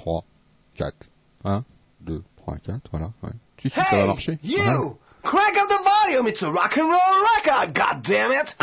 3, 4. 1, 2, 3, 4, voilà. Ouais. Si, si, ça va marcher. You! Ouais. Crank up the volume, it's a rock and roll record, God damn it!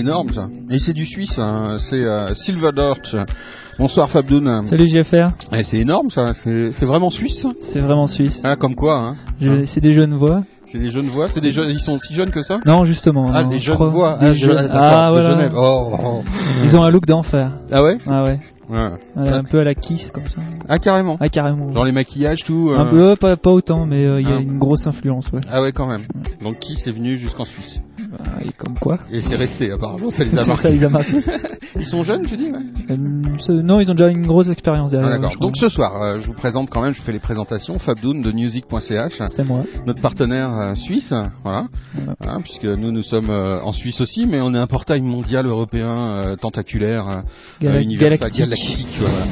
Énorme ça. Et c'est du suisse, hein. c'est euh, Silver Dirt. Bonsoir Fabdoun. Salut JFR, Eh, c'est énorme ça, c'est vraiment suisse. c'est vraiment suisse. Ah, comme quoi, hein. Je- C'est des jeunes voix. C'est des jeunes voix, c'est des jeunes, ils sont aussi jeunes que ça? Non, justement. Ah, non, des je jeunes crois- voix. des ah, je- ah, Ah, de voilà. Genève. Oh, oh. Ils ont un look d'enfer. Ah ouais? Ah ouais. Ouais. Ouais, Un peu à la kiss comme ça. Ah carrément. Ah carrément. Dans les maquillages tout. Un euh, peu, pas, pas autant, mais euh, il y a Ah. une grosse influence. Ah ouais quand même. Donc qui c'est venu jusqu'en Suisse Ah, et comme quoi Et c'est resté apparemment, ça les a marqués. Ça les a marqués. Ils sont jeunes tu dis ouais Euh, non, ils ont déjà une grosse expérience Ah, derrière. D'accord. crois. Donc ce soir, euh, je vous présente quand même, je fais les présentations. Fabdoun de music.ch, c'est moi. notre partenaire euh, suisse, voilà. Voilà. Hein, puisque nous nous sommes euh, en Suisse aussi, mais on est un portail mondial européen euh, tentaculaire, euh, euh, universal, galactique. galactique. voilà.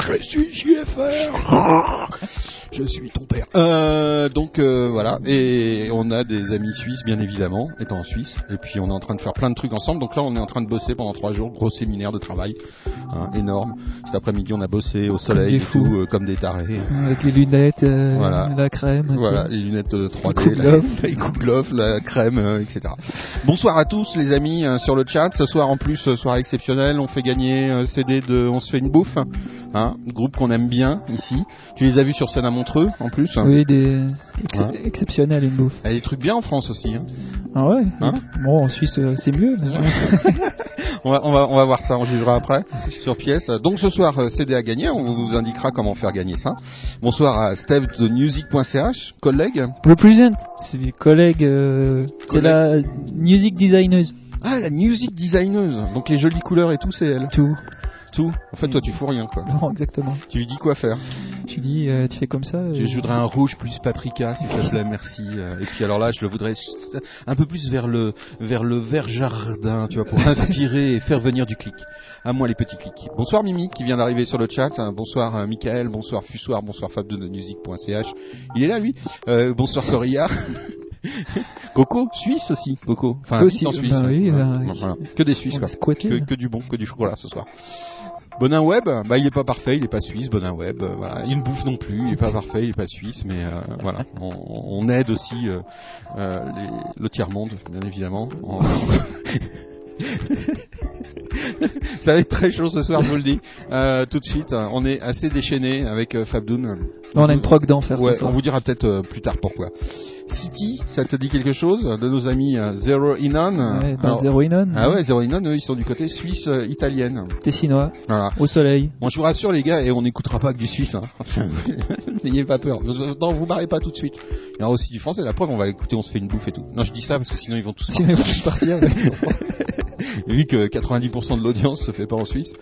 Je suis JFR. Je suis ton père. Euh, donc euh, voilà, et on a des amis suisses, bien évidemment, étant en Suisse. Et puis on est en train de faire plein de trucs ensemble. Donc là, on est en train de bosser pendant trois jours, gros séminaire de travail, hein, énorme. Cet après-midi, on a bossé au soleil des et tout, euh, comme des tarés. Avec les lunettes, Voilà. la crème. Voilà, les lunettes euh, 3D, coupe la, glove. les glove, la crème, etc. Bonsoir à tous les amis euh, sur le chat. Ce soir en plus, euh, soir exceptionnel, on fait gagner un CD de On se fait une bouffe, hein, groupe qu'on aime bien ici. Tu les as vus sur scène à Montreux en plus. Oui, des ex- exceptionnels une bouffe. Il y a des trucs bien en France aussi. hein. Ah ouais. Hein bon, en Suisse, euh, c'est mieux. mais- On va, on, va, on va voir ça, on jugera après sur pièce. Donc ce soir, euh, CD à gagner, on vous indiquera comment faire gagner ça. Bonsoir à Steve de music.ch, collègue. Represent, c'est mes collègues. euh, c'est la music designer. Ah, la music designeuse. Donc les jolies couleurs et tout, c'est elle. Tout. Tout. En fait, toi, tu fous rien, quoi. Non, exactement. Tu lui dis quoi faire. Je lui dis, euh, tu fais comme ça. Je, euh, je voudrais un rouge plus paprika, s'il te plaît, merci. Euh, Et puis alors là, je le voudrais un peu plus vers le vers le vert jardin, tu vois, pour inspirer et faire venir du clic. À moi les petits clics. Bonsoir Mimi qui vient d'arriver sur le chat. Euh, Bonsoir Michael, bonsoir Fussoir, bonsoir Fab de musique.ch. Il est là lui. Euh, bonsoir Corillard. Coco, Suisse aussi, Coco. Enfin, Aussi, en Suisse. bah oui, Ouais. bah, Voilà. Que des Suisses quoi. Que, là. que du bon, que du chocolat ce soir. Bonin Web, bah il est pas parfait, il est pas suisse, Bonin Web, euh, voilà. Il ne bouffe non plus, il est pas parfait, il est pas suisse, mais euh, voilà, on, on aide aussi euh, euh, les- le tiers monde, bien évidemment. En- Ça va être très chaud ce soir, je vous le dis. Euh, tout de suite, on est assez déchaîné avec Fabdoun. on a une troque d'enfer Ouais, ce soir. on vous dira peut-être plus tard pourquoi. City, ça te dit quelque chose de nos amis euh, Zero Inon Ouais, Alors- Zero Inon, Ah ouais, Zero Inon, eux, ils sont du côté suisse euh, italienne. Tessinois, Voilà. au soleil. Bon, je vous rassure les gars, et on n'écoutera pas que du suisse. Hein. N'ayez pas peur. Non, vous barrez pas tout de suite. Il y aura aussi du français. La preuve, on va écouter, on se fait une bouffe et tout. Non, je dis ça parce que sinon ils vont tous Sinon, ils vont tous partir. Vu que 90% de l'audience se fait pas en Suisse.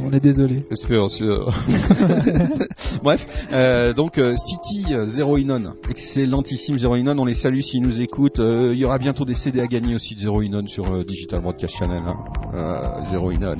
On est désolé. Suisse. Bref, euh, donc euh, City euh, Zero Inon, excellentissime Zero Inon, on les salue s'ils nous écoutent. Euh, Il y aura bientôt des CD à gagner aussi de Zero Inon sur euh, Digital Broadcast Channel. hein. Zero Inon.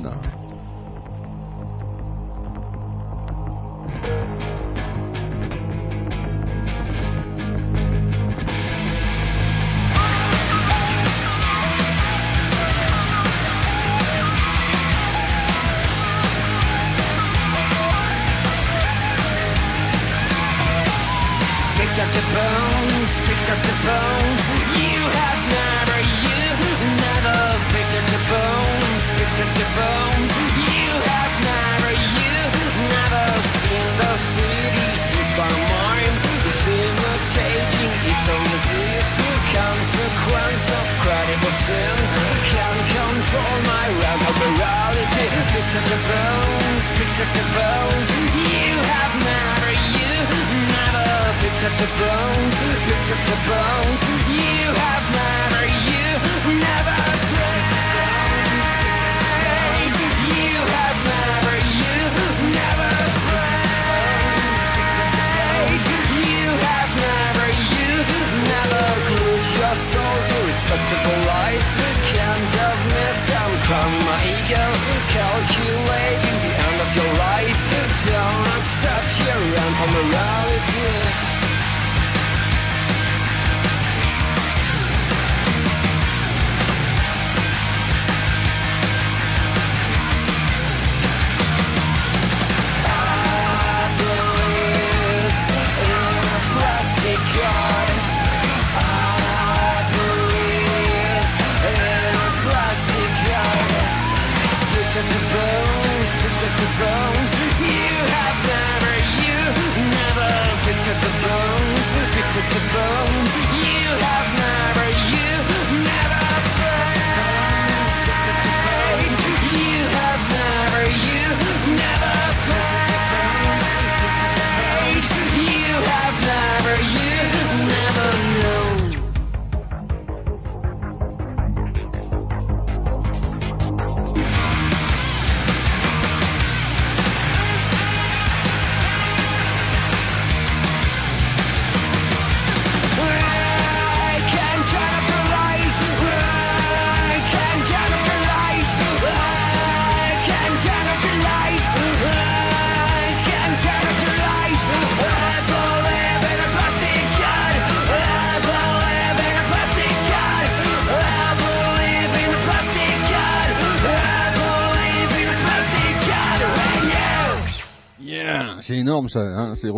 Énorme ça, hein, c'est.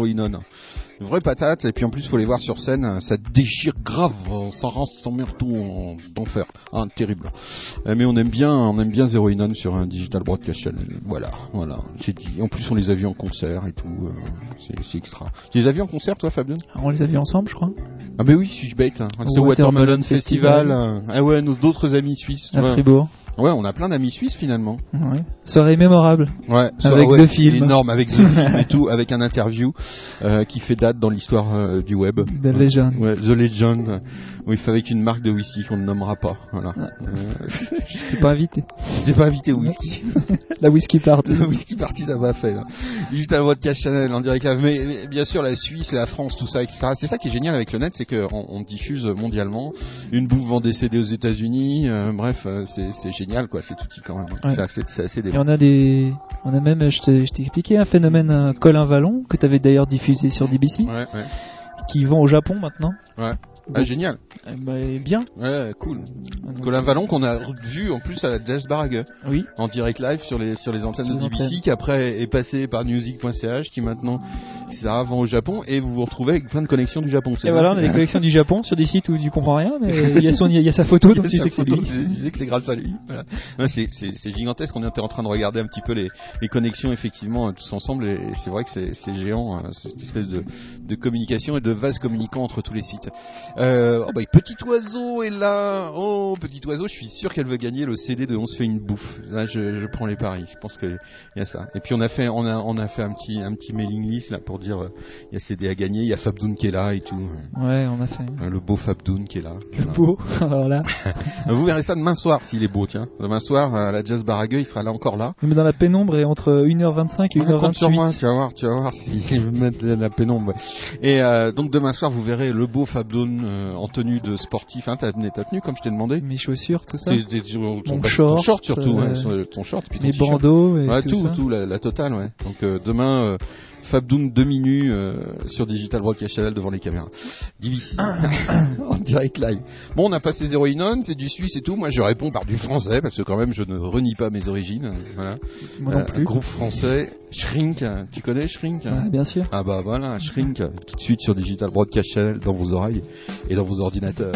Une vraie patate, et puis en plus, faut les voir sur scène, ça déchire grave, euh, ça rase son tout en- d'enfer. Ah, terrible. Euh, Mais on aime bien, on aime bien Zero Inon sur un digital broadcast channel. Voilà, voilà. J'ai dit. En plus, on les a vus en concert et tout. euh, c'est, extra. Tu les as vus en concert, toi, Fabien? On les a vus ensemble, je crois. Ah, ben oui, Switchbait. Hein. Au Watermelon Watermelon Festival. Festival. Ah ouais, nos d'autres amis suisses. À Ouais. Fribourg. Ouais, on a plein d'amis suisses finalement. Ouais. Soirée mémorable. Ouais, Avec ouais, The Film. Énorme, avec The Film et tout, avec un interview euh, qui fait date dans l'histoire euh, du web. The Legend. Ouais, The Legend, oui, fait avec une marque de whisky qu'on ne nommera pas. Voilà. Euh, T'es pas invité. J'étais pas invité au whisky. La whisky party. Le whisky party, ça m'a fait. Là. Juste à cache Chanel en direct live. Mais, mais bien sûr, la Suisse, la France, tout ça, etc. C'est ça qui est génial avec le net, c'est qu'on on diffuse mondialement. Une bouffe vend des CD aux États-Unis. euh, bref, euh, c'est génial, quoi. C'est tout quand même. Ouais. C'est assez, assez Et délire. on a des, on a même, je t'ai expliqué un phénomène euh, Colin Vallon que t'avais d'ailleurs diffusé sur DBC, Ouais, ouais. qui vend au Japon maintenant. Ouais. Ah, génial. Eh ben, bien. Ouais, cool. Donc, Colin Vallon qu'on a vu en plus à la Jazz Barague Oui. en direct live sur les sur les antennes de antennes. qui après est passé par music.ch qui maintenant ça vend au Japon et vous vous retrouvez avec plein de connexions du Japon. Et ça voilà, on a des collections du Japon sur des sites où tu comprends rien, mais il y a son, il y a sa photo, donc tu sais que c'est lui. Tu disais que c'est grâce à lui. Voilà. Ouais, c'est, gigantesque. On était en train de regarder un petit peu les, les connexions effectivement euh, tous ensemble et, c'est vrai que c'est, c'est géant euh, cette espèce de, de communication et de vase communicant entre tous les sites. Euh, oh bah, petit oiseau est là. Oh petit oiseau, je suis sûr qu'elle veut gagner le CD de On se fait une bouffe. Là, je, je prends les paris. Je pense qu'il y a ça. Et puis on a fait, on a, on a fait un petit, un petit mailing list là pour dire euh, il y a CD à gagner, il y a Fabdoun qui est là et tout. Ouais, on a fait. Euh, Le beau Fabdoun qui est là. Le Voilà. beau. Alors là. Vous verrez ça demain soir s'il est beau, tiens. Demain soir, à la Jazz Baragueux, il sera là encore là. Mais dans la pénombre et entre 1h25 et Ah, compte sur moi, 1h28. tu vas voir, tu vas voir si, si je veux mettre la, la pénombre. Et euh, donc demain soir, vous verrez le beau Fabdoun euh, en tenue de sportif. Hein, t'as t'as tenu comme je t'ai demandé Mes chaussures, tout ça. T'es- t'es sur ton, Mon ton short, surtout, euh, ouais, ton short, puis ton Mes bandeaux et Ouais, tout, tout, ça. tout, la, la totale, ouais. Donc euh, demain, euh, Fabdoun demi-nu euh, sur Digital Broadcast Channel devant les caméras. En direct live. Bon, on a passé Zero Inon, c'est du suisse et tout. Moi, je réponds par du français parce que quand même, je ne renie pas mes origines. Voilà. Moi non Euh, plus. groupe français, Shrink. Tu connais Shrink Ouais, bien sûr. Ah bah voilà, Shrink, tout de suite sur Digital Broadcast Channel dans vos oreilles et dans vos ordinateurs.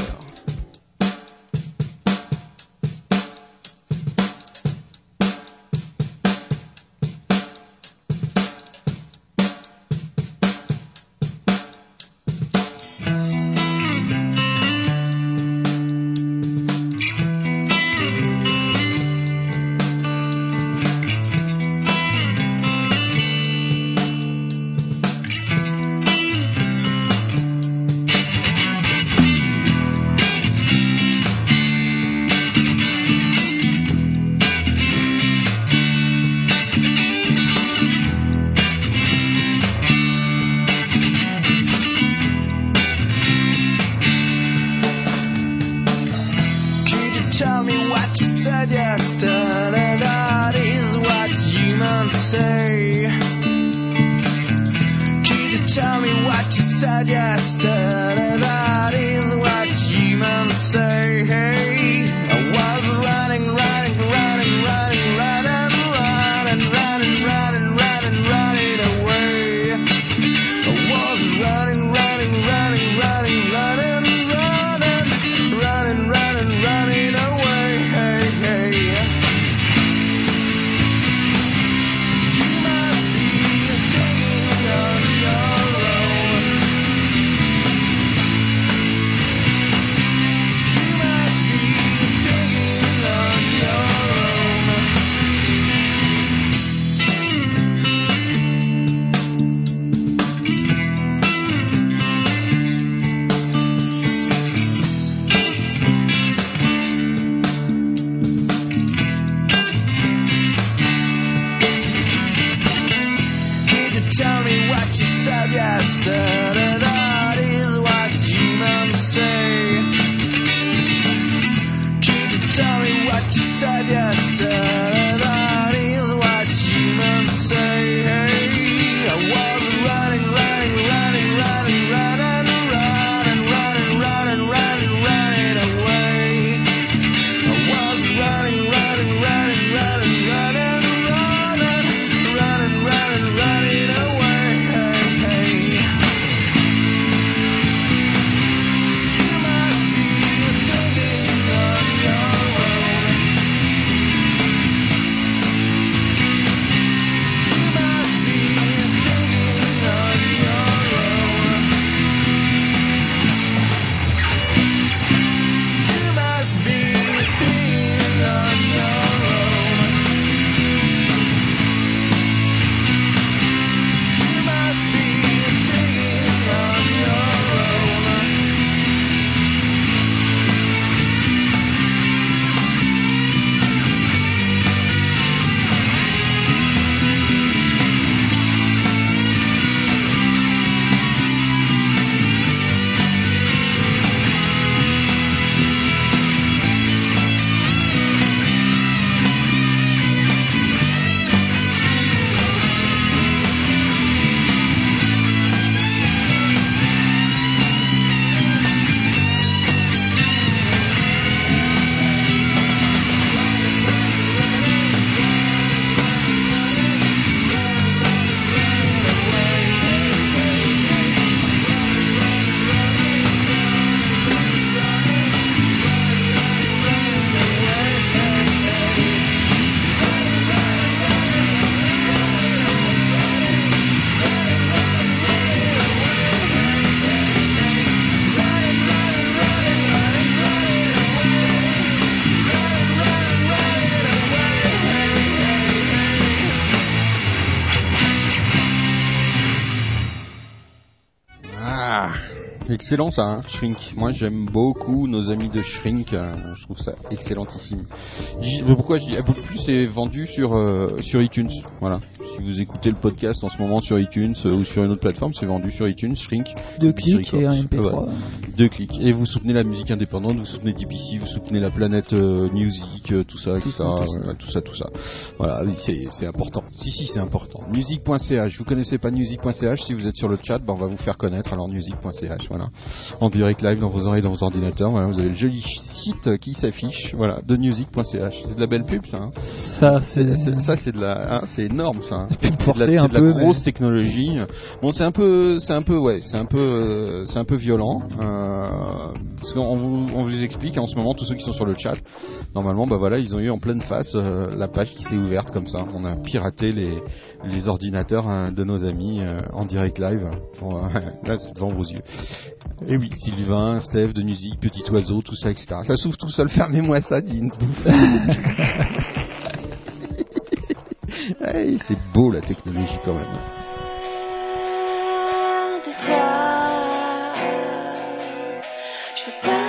Excellent ça, hein, Shrink. Moi j'aime beaucoup nos amis de Shrink. euh, je trouve ça excellentissime. J- mais pourquoi je dis Apple Plus est vendu sur euh, sur iTunes. Voilà. Si vous écoutez le podcast en ce moment sur iTunes euh, ou sur une autre plateforme, c'est vendu sur iTunes. Shrink. Deux clics et un Records. MP3. Ouais. Deux clics. Et vous soutenez la musique indépendante, vous soutenez DPC, vous soutenez la planète euh, Music, euh, tout ça, Tout ça, tout ça. euh, tout ça, tout ça. Voilà, c'est important. Si, si, c'est important. Music.ch. Vous connaissez pas music.ch Si vous êtes sur le chat, ben, on va vous faire connaître. Alors music.ch, voilà. En direct live dans vos oreilles, dans vos ordinateurs. Voilà, vous avez le joli site qui s'affiche. Voilà, de music.ch. C'est de la belle pub, ça. hein. Ça, c'est. Ça c'est de la, hein, c'est énorme ça. hein. C'est de la, c'est un de la peu, grosse mais- technologie. Bon, c'est un peu, c'est un peu, ouais, c'est un peu, euh, c'est un peu violent. euh, parce qu'on vous, on vous explique en ce moment tous ceux qui sont sur le chat. Normalement, bah voilà, ils ont eu en pleine face euh, la page qui s'est ouverte comme ça. On a piraté les, les ordinateurs hein, de nos amis euh, en direct live. Euh, là, c'est devant vos yeux. Et oui, Sylvain, Steph de musique, Petit Oiseau, tout ça, etc. Ça s'ouvre tout seul. Fermez-moi ça, dit une bouffe. Ouais, c'est beau la technologie quand même. Je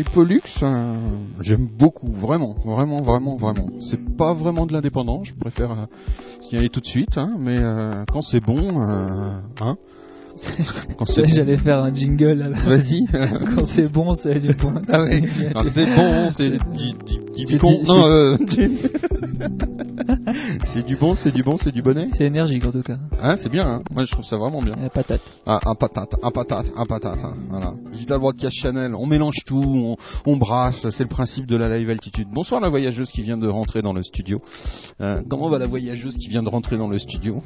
My Pollux, euh, j'aime beaucoup, vraiment, vraiment, vraiment, vraiment. C'est pas vraiment de l'indépendant, je préfère euh, signaler tout de suite, hein, mais euh, quand c'est bon, euh, hein. Quand J'allais faire un jingle. Vas-y. Quand c'est bon, c'est du bon. Ah. C'est- Quand c'est bon, c'est du, du, con. Non, c'est- euh, c'est du bon, c'est du bon, c'est du bonnet. C'est énergique en tout cas. Hein, c'est bien. Hein. Moi, je trouve ça vraiment bien. La patate. Ah, un patate, un patate, un patate. hein, Voilà. Digital Broadcast Channel. On mélange tout, on, on brasse. C'est le principe de la live altitude. Bonsoir la voyageuse qui vient de rentrer dans le studio. Euh, comment va la voyageuse qui vient de rentrer dans le studio?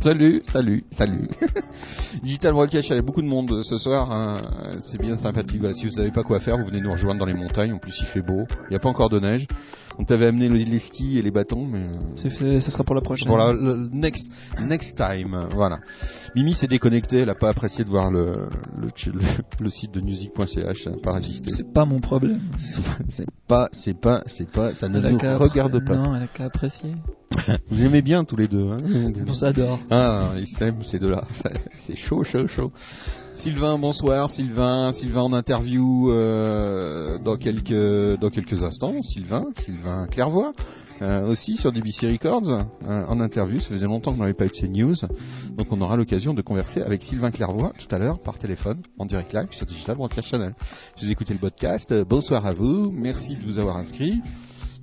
Salut, salut, salut. Digital Broadcast, il y a beaucoup de monde ce soir. hein. C'est bien sympathique. Voilà, si vous savez pas quoi faire, vous venez nous rejoindre dans les montagnes. En plus, il fait beau. Il n'y a pas encore de neige. On t'avait amené le- les skis et les bâtons, mais euh, ça sera pour la prochaine. pour la- le next, next time, euh, voilà. Mimi s'est déconnectée, elle a pas apprécié de voir le, le, le, le site de music.ch, pas résisté. C'est pas mon problème. C'est pas, c'est pas, c'est pas, ça ne nous regarde pas. Non, elle a qu'à apprécier. Vous aimez bien tous les deux, hein On s'adore. Ah, ils s'aiment ces deux-là. C'est chaud, chaud, chaud. Sylvain, bonsoir. Sylvain, Sylvain en interview euh, dans quelques dans quelques instants. Sylvain, Sylvain Clairvoix. Euh, aussi sur DBC Records euh, en interview, ça faisait longtemps que n'avait pas eu de ces news, donc on aura l'occasion de converser avec Sylvain Clairvoix tout à l'heure par téléphone en direct live sur Digital Broadcast Channel. Si vous écoutez le podcast, euh, bonsoir à vous, merci de vous avoir inscrit.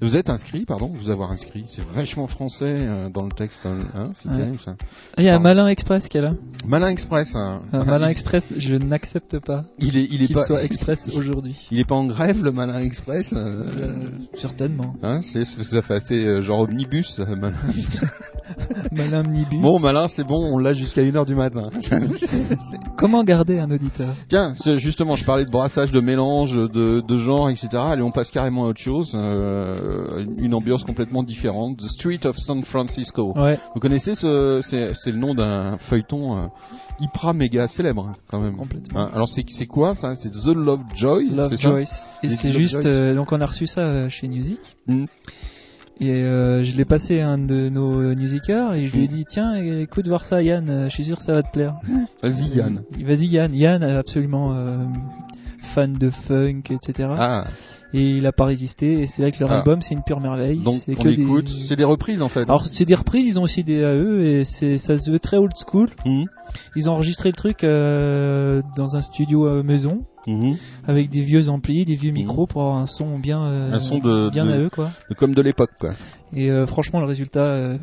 Vous êtes inscrit, pardon, vous avoir inscrit. C'est vachement français euh, dans le texte, hein, hein, c'est Ouais. terrible ça. Ah, Il y a un. Malin Express qui est là. Malin Express. hein. Un Malin Express, je n'accepte pas Il est, il est qu'il pas, soit Express aujourd'hui. il est pas en grève le Malin Express. euh, Euh, certainement. hein, c'est, ça fait assez genre omnibus. Malin. Malin Omnibus. Bon, Malin, c'est bon, on l'a jusqu'à 1h du matin. Comment garder un auditeur? Tiens, c'est- justement, je parlais de brassage, de mélange, de, de genre, etc. Allez, on passe carrément à autre chose. euh, une ambiance complètement différente. The Street of San Francisco. Ouais, Vous connaissez ce, c'est, le nom d'un feuilleton euh, hyper méga célèbre hein, quand même. complètement. Hein, alors c'est, c'est quoi ça? C'est The Love Joy Love c'est ça? Joyce. Et c'est juste, euh, donc on a reçu ça euh, chez Music. Mm. Et euh, je l'ai passé à un de nos euh, musicers et je lui ai Mm. dit tiens écoute voir ça Yann, euh, je suis sûr que ça va te plaire. Vas-y Yann. Euh, Vas-y Yann, Yann absolument euh, fan de funk etc. Ah, Et il a pas résisté et c'est là que leur Ah. album c'est une pure merveille. donc c'est on que des- écoute. C'est des reprises en fait. Alors c'est des reprises, ils ont aussi des AE et c'est ça se veut très old school. Mhm. Ils ont enregistré le truc euh, dans un studio euh, maison Mhm. avec des vieux amplis, des vieux Mhm. micros pour avoir un son bien euh, Un son de- bien de- à eux quoi. Comme de l'époque quoi. Et euh, franchement le résultat euh,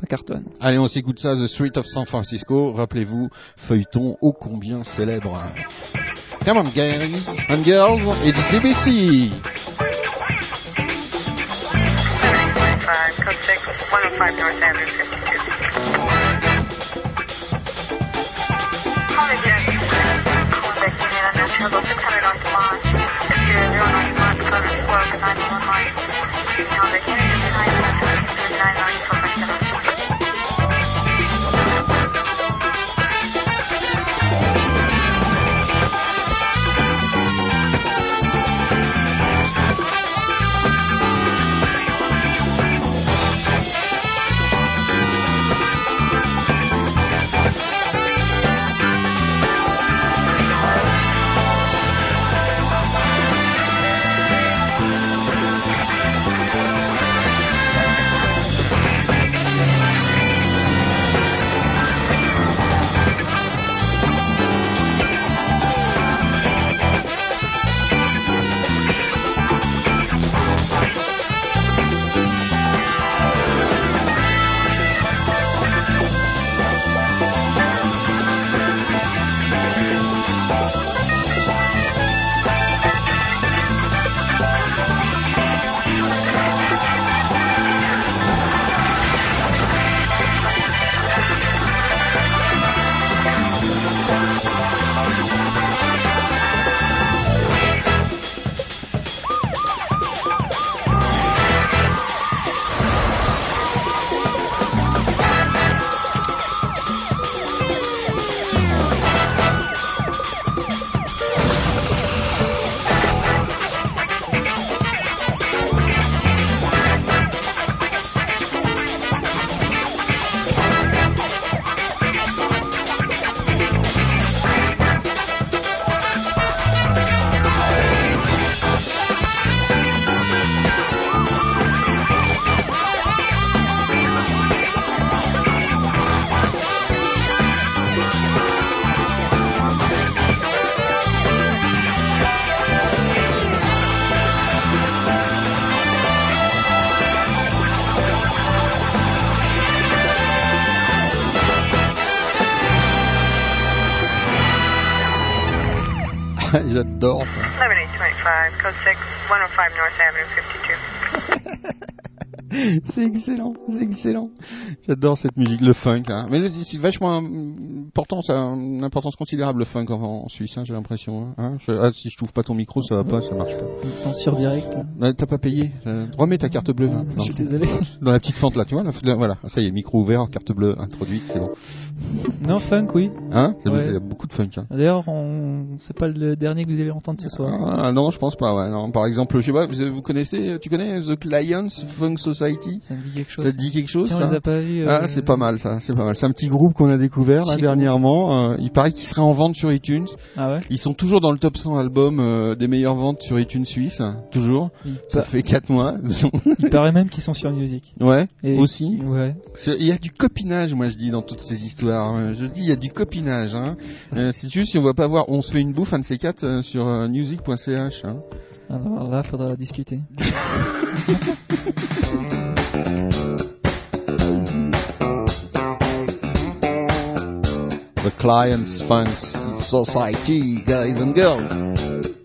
ça cartonne. Allez, on s'écoute ça, The Street of San Francisco. Rappelez-vous, feuilleton ô combien célèbre. Come on, guys and girls, it's DBC. Code 6, 105 North Andrews, 52. Code 6, 105 North Avenue 52. C'est excellent, c'est excellent. J'adore cette musique, le funk. Hein. Mais c'est vachement important, ça a une importance considérable le funk en, en Suisse, hein, j'ai l'impression. hein. Hein, je- ah, si je trouve pas ton micro, ça va pas, ça marche pas. Une censure directe. T'as pas payé euh, Remets ta carte bleue. hein. Je suis désolé. Dans la petite fente là, tu vois, là, voilà, ça y est, micro ouvert, carte bleue introduite, c'est bon. Non, funk, oui. Hein? Ouais. Il y a beaucoup de funk. Hein. D'ailleurs, on... c'est pas le dernier que vous allez entendre ce soir. Ah, non, je pense pas. Ouais. Non, par exemple, je sais pas, vous, vous connaissez, tu connais The Clients Funk Society? Ça me dit quelque chose. Ça te dit quelque chose Tiens, on ça? les a pas vus. euh, Ah, c'est pas mal ça, c'est pas mal. C'est un petit groupe qu'on a découvert là dernièrement. Euh, il paraît qu'il serait en vente sur iTunes. Ah ouais? Ils sont toujours dans le top 100 albums euh, des meilleures ventes sur iTunes Suisse, toujours. il, Ça pa- fait 4 mois. il paraît même qu'ils sont sur Music. ouais, Et- aussi. Ouais. Il y a du copinage, moi je dis dans toutes ces histoires. Hein. Je dis il y a du copinage. Hein. Euh, si tu veux, si on va pas voir, on se fait une bouffe un de ces quatre euh, sur euh, music.ch. Hein. Alors là, faudra discuter. The Clients Society, guys and girls.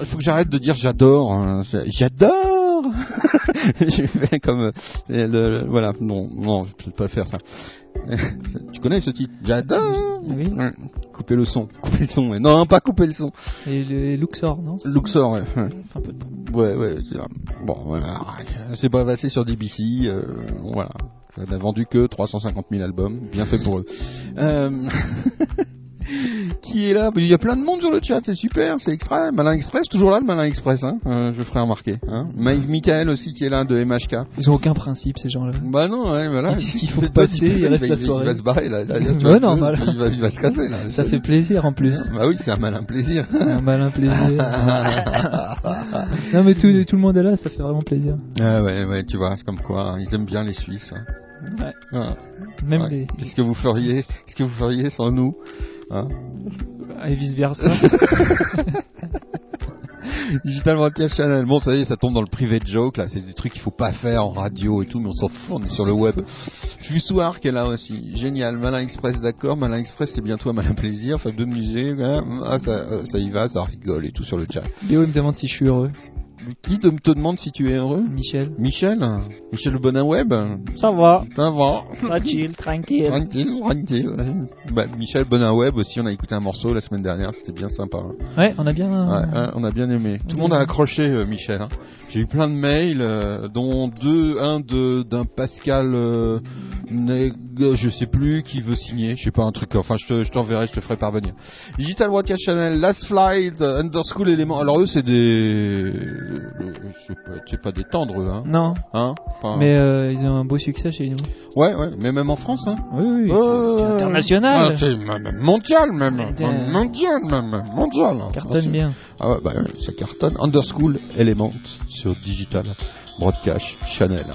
Il faut que j'arrête de dire j'adore. hein. J'adore je fais comme euh, le, le- voilà non non je peux pas faire ça. tu connais ce titre? J'adore. Oui. Couper le son, couper le son. ouais. Non, pas couper le son. Et le Luxor, non? Luxor, ouais. ouais. Enfin, un peu de- Ouais, Bon, voilà. c'est pas passé sur DBC. Euh, voilà. Ça n'a vendu que 350 000 albums. Bien fait pour eux. Euh, Qui est là? Il y a plein de monde sur le chat, c'est super, c'est extra. Malin Express, toujours là le Malin Express, hein euh, je ferai remarquer. Hein Mike Michael aussi qui est là de MHK. Ils ont aucun principe, ces gens-là. Bah non, ouais, voilà. Ils disent qu'il faut passer, pas il reste va- la il soirée. va se barrer là. là, là, tu Ouais, vois, normal. Il va, il va se casser là. Ça fait plaisir en plus. Bah oui, c'est un malin plaisir. C'est un malin plaisir. non mais tout, tout le monde est là, ça fait vraiment plaisir. Ah ouais, ouais, tu vois, c'est comme quoi, hein, ils aiment bien les Suisses. hein. Ouais. Voilà. Même Ouais. les Qu'est-ce que vous feriez? Qu'est-ce que vous feriez sans nous? Hein et vice versa. Digital Broadcast Channel. Bon, ça y est, ça tombe dans le privé joke là. C'est des trucs qu'il faut pas faire en radio et tout, mais on s'en fout. On est sur le web. Jussouar qui est là aussi. Génial. Malin Express, d'accord. Malin Express, c'est bientôt un malin plaisir. Enfin, de musée. voilà. Ah, ça, euh, ça y va, ça rigole et tout sur le chat. Léo il me demande si je suis heureux. Qui te, te demande si tu es heureux Michel. Michel Michel le Bonin Web Ça va. Ça va Tranquille, tranquille. Tranquille, tranquille. Bah, Michel Bonin Web aussi, on a écouté un morceau la semaine dernière, c'était bien sympa. Ouais, on a bien. Ouais, hein, on a bien aimé. Tout le monde a accroché euh, Michel. hein. J'ai eu plein de mails, euh, dont deux, un de d'un Pascal, euh, Neg- je sais plus, qui veut signer. Je sais pas un truc. Enfin, je te, je t'enverrai, je te ferai parvenir. Digital Broadcast Channel, Last Flight, euh, Underschool Element. Alors eux, c'est des, euh, c'est pas, des tendres, eux, hein. Non, hein Enfin, mais euh, ils ont un beau succès chez nous. ouais, ouais, mais même en France, hein. Oui, oui. International. Ah, c'est même mondial même. Putain. Mondial même. Mondial. Cartonne bien. Ah ouais, bah ça cartonne. Underschool Element sur Digital Broadcast Channel.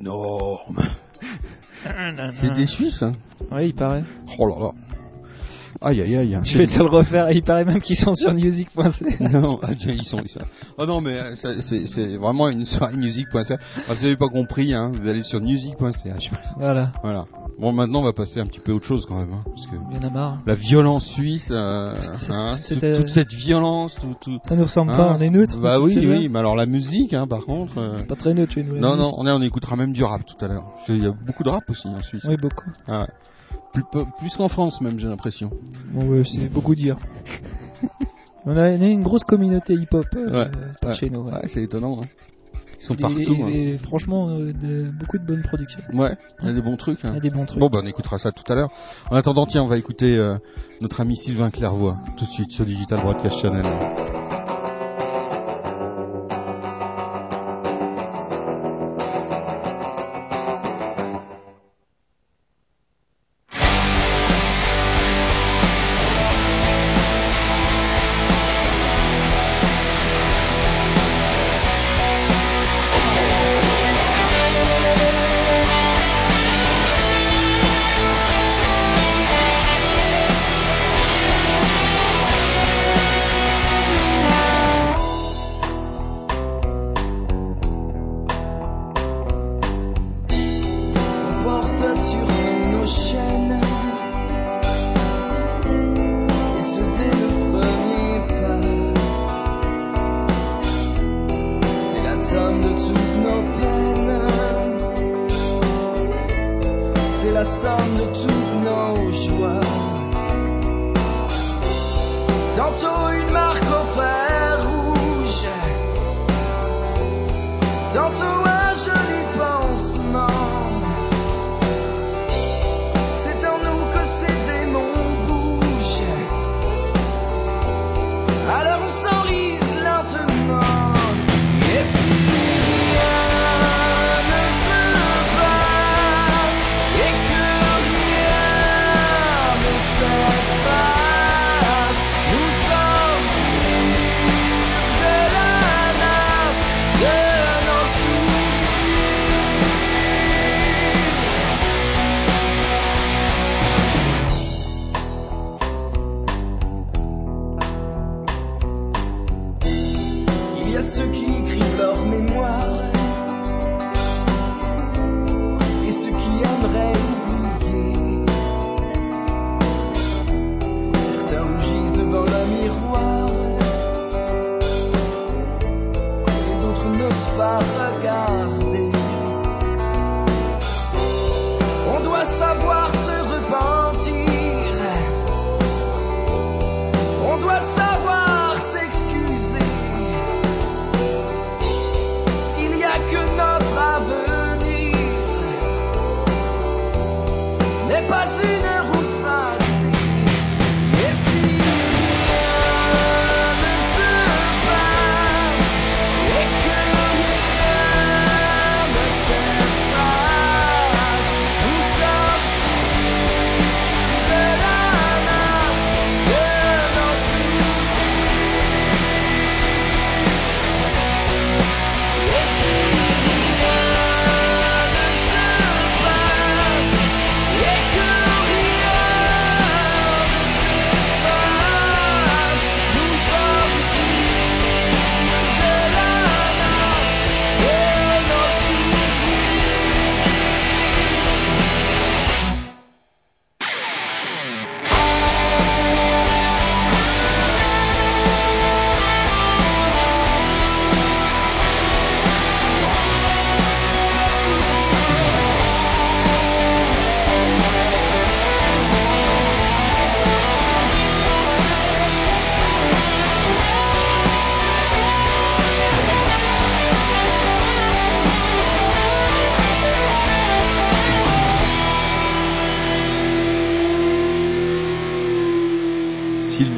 Énorme. C'est des Suisses, hein Oui, il paraît. Oh là là. Aïe aïe aïe. Je vais te le refaire. Il paraît même qu'ils sont sur music.ca. non, ah, ils sont, ils sont. Oh non, mais euh, c'est, c'est vraiment une soirée music.ca. Ah, si vous n'avez pas compris, hein, vous allez sur music.ca. Voilà. Voilà. Bon, maintenant, on va passer un petit peu à autre chose quand même, hein, parce que Il y en a marre. la violence suisse, euh, C'est- hein, c'est- toute, cette violence, tout, tout. Ça nous ressemble hein, pas. On est neutre. Bah oui, oui. Mais alors la musique, hein, par contre. euh, Pas très neutre chez nous. Non, non, on, est, on écoutera même du rap tout à l'heure. Qu'il y a beaucoup de rap aussi en Suisse. Oui, beaucoup. Ah ouais. Plus, qu'en France même, j'ai l'impression. Bon, c'est beaucoup dire. on, a, on a une grosse communauté hip-hop euh, Ouais, chez nous. ouais. C'est étonnant. Hein. Ils sont Et- partout. et, hein. franchement, euh, de- beaucoup de bonnes productions. Ouais, il y a des bons trucs. Il y Hein. a des bons trucs. Bon, bah, on écoutera ça tout à l'heure. En attendant, tiens, on va écouter euh, notre ami Sylvain Clairvoy tout de suite sur Digital Broadcast Channel.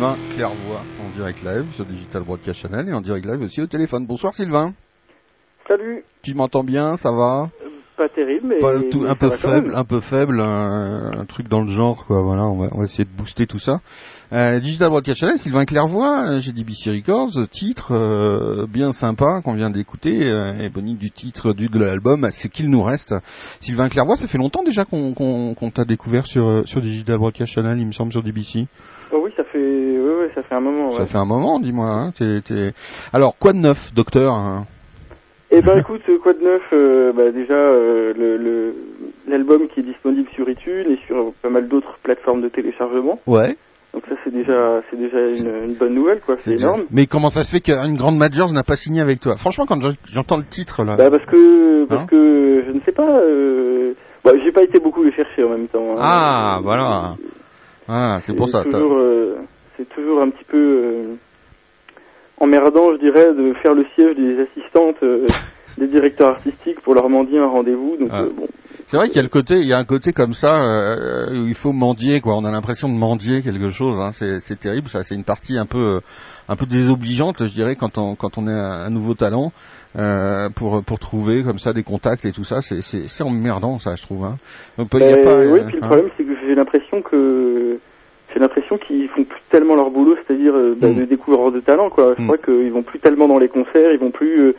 Sylvain Clairvoy en direct live sur Digital Broadcast Channel et en direct live aussi au téléphone. Bonsoir Sylvain. Salut. Tu m'entends bien Ça va? Pas terrible, mais Pas tout- mais un peu faible, un peu faible, un, truc dans le genre, quoi. Voilà, on va, on va essayer de booster tout ça. Euh, Digital Broadcast Channel, Sylvain Clairvoix, euh, JDBC Records, titre euh, bien sympa qu'on vient d'écouter, euh, et Bonnie du titre du de l'album, c'est qu'il nous reste. Sylvain Clairvoix, ça fait longtemps déjà qu'on t'a découvert sur euh, sur Digital Broadcast Channel, il me semble sur DBC. Oh oui, ça fait, ouais, ouais, ça fait un moment. Ouais. Ça fait un moment, dis-moi. Hein, t'es- t'es- Alors quoi de neuf, docteur hein Eh ben écoute, euh, quoi de neuf euh, bah, Déjà, euh, le- le l'album qui est disponible sur iTunes et sur pas mal d'autres plateformes de téléchargement. Ouais. Donc ça, c'est déjà, c'est déjà une, une bonne nouvelle, quoi. C'est énorme. Mais comment ça se fait qu'une grande major n'a pas signé avec toi? Franchement, quand j'en- j'entends le titre là. Bah parce que, parce Hein que je ne sais pas. Euh... Bah, j'ai pas été beaucoup les chercher en même temps. hein. Ah, voilà. Ah, c'est pour ça. Toujours, euh, c'est toujours un petit peu euh, emmerdant, je dirais, de faire le siège des assistantes euh, des directeurs artistiques pour leur mendier un rendez-vous. Donc Ah. euh, bon, C'est vrai qu'il y a le côté, il y a un côté comme ça euh, où il faut mendier quoi. On a l'impression de mendier quelque chose. Hein. C'est, terrible. Ça, c'est une partie un peu, un peu désobligeante, je dirais, quand on, quand on est un nouveau talent. Euh, pour pour trouver comme ça des contacts et tout ça c'est c'est c'est emmerdant ça je trouve hein. Donc, il y a Mais, pas, oui, euh, puis le hein. problème c'est que j'ai l'impression que j'ai l'impression qu'ils font plus tellement leur boulot, c'est-à-dire euh, bah, Mm. de découvreurs de talent quoi. Je crois qu'ils vont plus tellement dans les concerts, ils vont plus.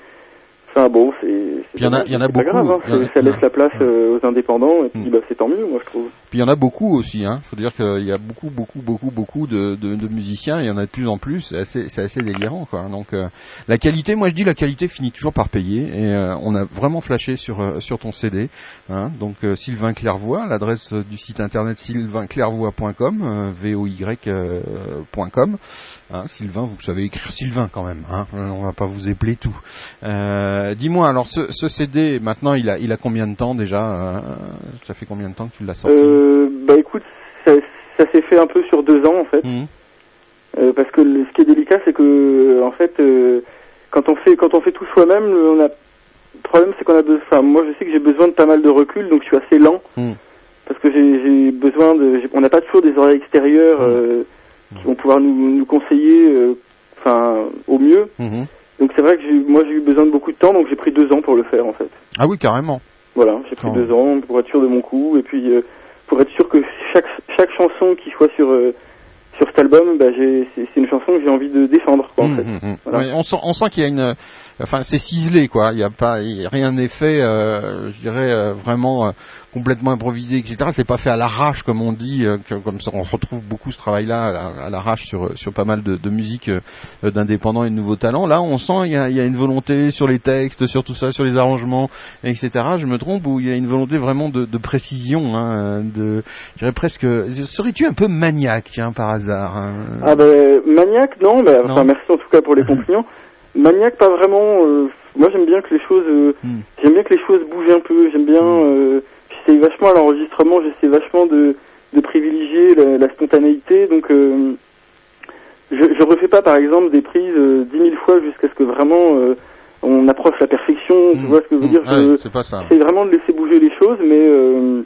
Enfin bon, c'est. il y en a- il y en a beaucoup. grave, hein, a- ça en a- laisse la place euh, aux indépendants et puis Mm. bah, c'est tant mieux, moi je trouve. Puis il y en a beaucoup aussi, hein. Faut dire qu'il y a beaucoup, beaucoup, beaucoup, beaucoup de, de, de musiciens. Il y en a de plus en plus. C'est assez, c'est assez délirant, quoi. Donc euh, la qualité, moi je dis la qualité finit toujours par payer. Et euh, on a vraiment flashé sur euh, sur ton CD. Hein. Donc euh, Sylvain Clairvoix, l'adresse du site internet sylvainclairvoix.com, euh, voy.com. Hein, Sylvain, vous savez écrire Sylvain quand même. Hein. On va pas vous épeler tout. Euh, Dis-moi, alors ce, ce CD, maintenant, il a, il a combien de temps déjà euh, Ça fait combien de temps que tu l'as sorti? Euh, bah écoute, ça, ça s'est fait un peu sur deux ans en fait. Euh, parce que le- ce qui est délicat, c'est que euh, en fait, euh, quand on fait quand on fait tout soi-même, le- on a le problème, c'est qu'on a besoin. Enfin, moi, je sais que j'ai besoin de pas mal de recul, donc je suis assez lent Mhm. parce que j'ai besoin de. On n'a pas toujours des oreilles extérieures euh, qui vont pouvoir nous, nous conseiller, euh, enfin, au mieux. Donc c'est vrai que moi, j'ai eu besoin de beaucoup de temps, donc j'ai pris deux ans pour le faire en fait. Ah oui, carrément. Voilà, j'ai pris Oh. deux ans pour être sûr de mon coup et puis euh, pour être sûr que chaque chaque chanson qui soit sur euh, sur cet album, bah, c'est une chanson que j'ai envie de défendre quoi, en Mhm, fait. Voilà. Ouais, on sent, on sent qu'il y a une, enfin, c'est ciselé quoi. Il y a pas, y a rien n'est fait, euh, je dirais euh, vraiment euh, complètement improvisé, etc. C'est pas fait à l'arrache comme on dit, euh, que- comme ça. On retrouve beaucoup ce travail-là à, à l'arrache sur sur pas mal de, de musique euh, d'indépendants et de nouveaux talents. Là, on sent il y a, y a une volonté sur les textes, sur tout ça, sur les arrangements, etc. Je me trompe ou il y a une volonté vraiment de, de précision, hein, de, je dirais presque. Serais-tu un peu maniaque, tiens, par hasard hein? Ah ben maniaque non, bah, Non. enfin merci en tout cas pour les compliments. Maniaque pas vraiment. euh, moi j'aime bien que les choses, euh, Hmm. j'aime bien que les choses bougent un peu. J'aime bien. Euh, j'essaie vachement à l'enregistrement. J'essaie vachement de, de privilégier la, la spontanéité. Donc euh, je, je refais pas par exemple des prises euh, dix mille fois jusqu'à ce que vraiment euh, on approche la perfection. Tu Hmm. vois ce que je veux dire Ouais, Je- c'est pas ça. J'essaie vraiment de laisser bouger les choses, mais euh,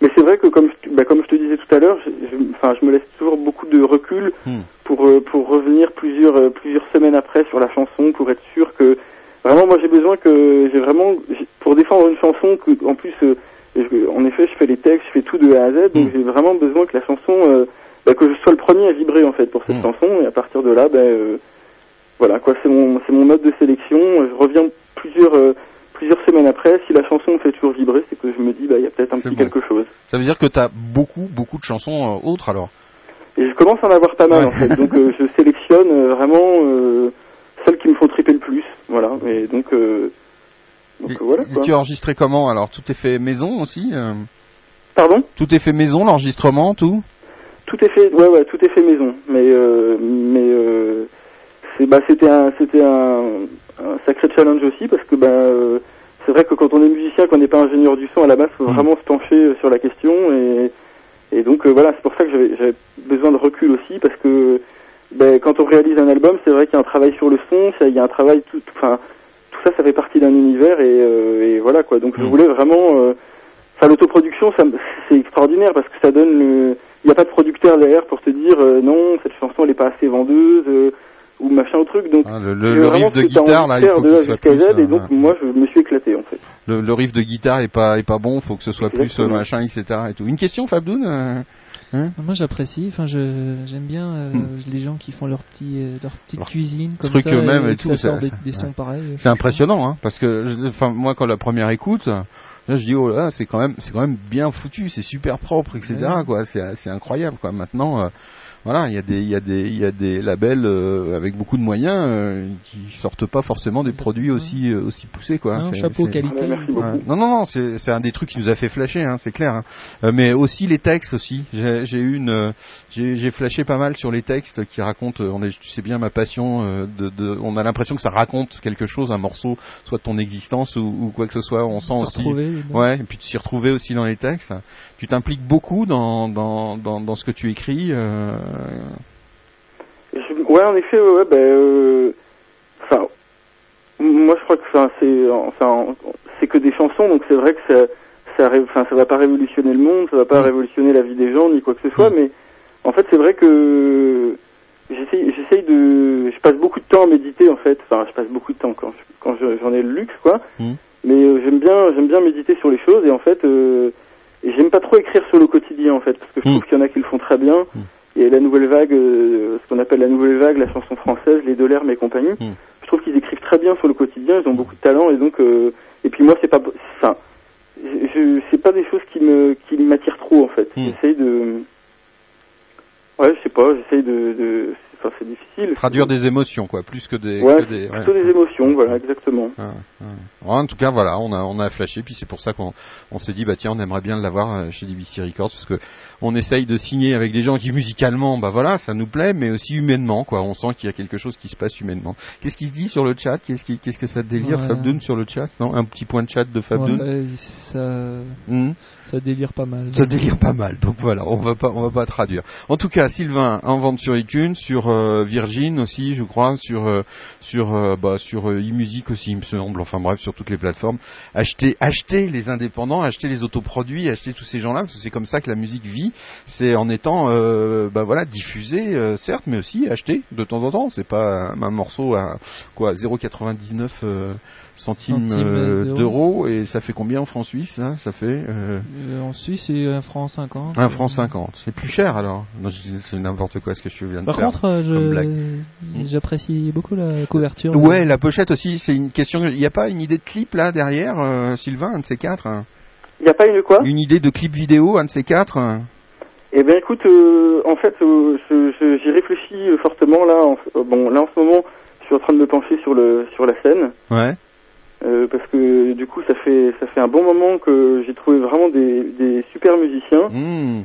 mais c'est vrai que comme je, bah, comme je te disais tout à l'heure, je, je- me laisse toujours beaucoup de recul Hmm. pour euh, pour revenir plusieurs euh, plusieurs semaines après sur la chanson pour être sûr que vraiment moi j'ai besoin que j'ai vraiment pour défendre une chanson que en plus euh, je- en effet je fais les textes, je fais tout de A à Z, donc Hmm. j'ai vraiment besoin que la chanson bah, que je sois le premier à vibrer en fait pour cette Hmm. chanson et à partir de là ben euh, voilà quoi c'est mon c'est mon mode de sélection je reviens plusieurs plusieurs semaines après si la chanson me fait toujours vibrer c'est que je me dis bah il y a peut-être un petit bon. quelque chose. Ça veut dire que tu as beaucoup, beaucoup de chansons euh, autres alors? Et je commence à en avoir pas mal Ouais. en fait. Donc euh, je sélectionne euh, vraiment celles qui me font triper le plus voilà. Et donc donc Et- voilà et tu as enregistré comment alors? Tout est fait maison aussi pardon? Tout est fait maison, l'enregistrement, tout? Tout est fait, ouais, ouais, tout est fait maison. Mais, mais bah, c'était un, c'était un, un sacré challenge aussi parce que, bah, euh, c'est vrai que quand on est musicien, qu'on n'est pas ingénieur du son à la base, faut Mm. vraiment se pencher euh, sur la question et, et donc euh, voilà, c'est pour ça que j'avais, besoin de recul aussi parce que, ben, quand on réalise un album, c'est vrai qu'il y a un travail sur le son, il y a un travail tout, enfin, tout ça, ça fait partie d'un univers et, euh, et voilà quoi. Donc je Mm. voulais vraiment, euh, enfin, l'autoproduction, c'est extraordinaire parce que ça donne le, il n'y a pas de producteur derrière pour te dire euh, non, cette chanson elle est pas assez vendeuse, ou machin au truc. Donc Ah, le, le- le riff de guitare là, il faut de soit plus. Z, et euh, donc moi je me suis éclaté en fait. le, le riff de guitare est pas est pas bon, faut que ce soit plus euh, machin, etc. Et tout. Une question, Fabdoun euh, hein Moi j'apprécie, enfin je j'aime bien euh, les gens qui font leur petit euh, leur petite Hmm. Cuisine comme truc ça eux-mêmes et et tout, ça ça- sort des, ouais. sons pareils. C'est impressionnant, hein, parce que, enfin, moi, quand la première écoute, là, je dis, oh là, c'est quand même, c'est quand même bien foutu, c'est super propre, etc. Ouais. Quoi, c'est, c'est incroyable, quoi. Maintenant, euh, voilà, il y a des, il y a des, il y a des labels euh, avec beaucoup de moyens euh, qui sortent pas forcément des produits aussi, euh, aussi poussés, quoi. Non, C'est- chapeau c'est- qualité. Merci beaucoup. Non, non, non, c'est c'est un des trucs qui nous a fait flasher, hein, c'est clair. hein. Euh, mais aussi les textes aussi. J'ai j'ai eu une, euh, j'ai j'ai flashé pas mal sur les textes qui racontent. euh, On est, tu sais bien ma passion. euh, de, de, on a l'impression que ça raconte quelque chose, un morceau, soit de ton existence ou, ou quoi que ce soit. On sent Se aussi. retrouver. Ouais, et puis de s'y retrouver aussi dans les textes. Tu t'impliques beaucoup dans, dans, dans, dans ce que tu écris. Euh... Je- ouais, en effet, ouais, ben, euh, enfin, moi je crois que, enfin, c'est, enfin, c'est que des chansons, donc c'est vrai que ça, ça, enfin, ça va pas révolutionner le monde, ça va pas Mm. révolutionner la vie des gens ni quoi que ce soit, Mm. mais en fait, c'est vrai que j'essaye, j'essaye de, je passe beaucoup de temps à méditer en fait, enfin, je passe beaucoup de temps quand, quand je- j'en ai le luxe, quoi, Mm. mais euh, j'aime bien, j'aime bien méditer sur les choses et en fait, euh, et j'aime pas trop écrire sur le quotidien en fait, parce que je trouve qu'il y en a qui le font très bien. Mm. Et la nouvelle vague, euh, ce qu'on appelle la nouvelle vague, la chanson française, les Dolermes et compagnie, Mm. je trouve qu'ils écrivent très bien sur le quotidien, ils ont beaucoup de talent et donc euh, et puis moi c'est pas ça je, c'est pas des choses qui me qui m'attirent trop en fait. Mm. J'essaye de ouais, je sais pas, j'essaye de, de enfin c'est difficile. Traduire des émotions, quoi, plus que des. ouais, que des ouais. plutôt des émotions, voilà, exactement. Ouais, ouais. En tout cas, voilà, on a on a flashé, puis c'est pour ça qu'on on s'est dit bah tiens, on aimerait bien l'avoir euh, chez DBC Records parce que on essaye de signer avec des gens qui musicalement, bah voilà, ça nous plaît, mais aussi humainement, quoi. On sent qu'il y a quelque chose qui se passe humainement. Qu'est-ce qui se dit sur le chat? Qu'est-ce qui qu'est-ce que ça te délire, Ouais. Fabdoun, sur le chat? Non, un petit point de chat de Fabdoun. Ouais, ça, Hmm? ça délire pas mal. ça délire pas mal, donc voilà, on va pas, on va pas traduire. En tout cas, Sylvain, en vente sur iTunes, sur euh, Virgin aussi, je crois, sur euh, sur euh, bah, sur eMusic aussi, il me semble. Enfin bref, sur toutes les plateformes. Achetez, achetez les indépendants, achetez les autoproduits, achetez tous ces gens-là, parce que c'est comme ça que la musique vit. C'est en étant, euh, bah voilà, diffusé, euh, certes, mais aussi acheté de temps en temps. C'est pas un, un morceau à quoi 0,99 euh, centimes Centimes euh, d'euros. et ça fait combien en francs suisses là Ça fait euh, Euh, en Suisse, c'est un franc 50. un franc 50. C'est plus cher alors C'est n'importe quoi ce que je viens de Par faire. contre, euh, blague. je, j'apprécie beaucoup la couverture. Ouais, la pochette aussi, c'est une question. Il n'y a pas une idée de clip là derrière, euh, Sylvain, un de ces quatre? Hein Il y a pas une quoi? Une idée de clip vidéo, un de ces quatre? Hein Eh ben écoute, euh, en fait, euh, j'y réfléchis euh, fortement là. En, euh, bon, là en ce moment, je suis en train de me pencher sur le sur la scène. Ouais. Euh, parce que du coup ça fait ça fait un bon moment que j'ai trouvé vraiment des, des super musiciens Mmh.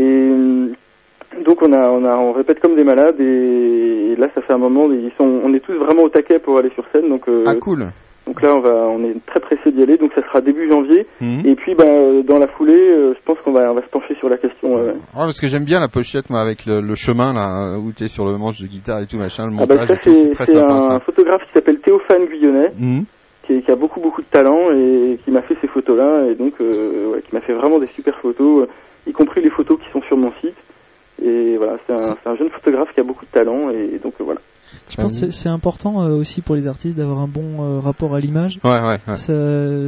et donc on a on a on répète comme des malades et, et là ça fait un moment ils sont on est tous vraiment au taquet pour aller sur scène donc euh, Ah cool. donc là on va on est très pressé d'y aller donc ça sera début janvier Mmh. et puis bah dans la foulée euh, je pense qu'on va on va se pencher sur la question ouais. Ah, parce que j'aime bien la pochette moi avec le, le chemin là où tu es sur le manche de guitare et tout machin, le Ah bah montage et tout, c'est un photographe qui s'appelle Théophane Guyonnet Mmh. Qui, qui a beaucoup beaucoup de talent et qui m'a fait ces photos là et donc euh, ouais, qui m'a fait vraiment des super photos euh, y compris les photos qui sont sur mon site. Et voilà c'est un, c'est un jeune photographe qui a beaucoup de talent et donc euh, voilà Je pense que c'est- important euh, aussi pour les artistes d'avoir un bon euh, rapport à l'image. Ouais ouais ouais. Ça,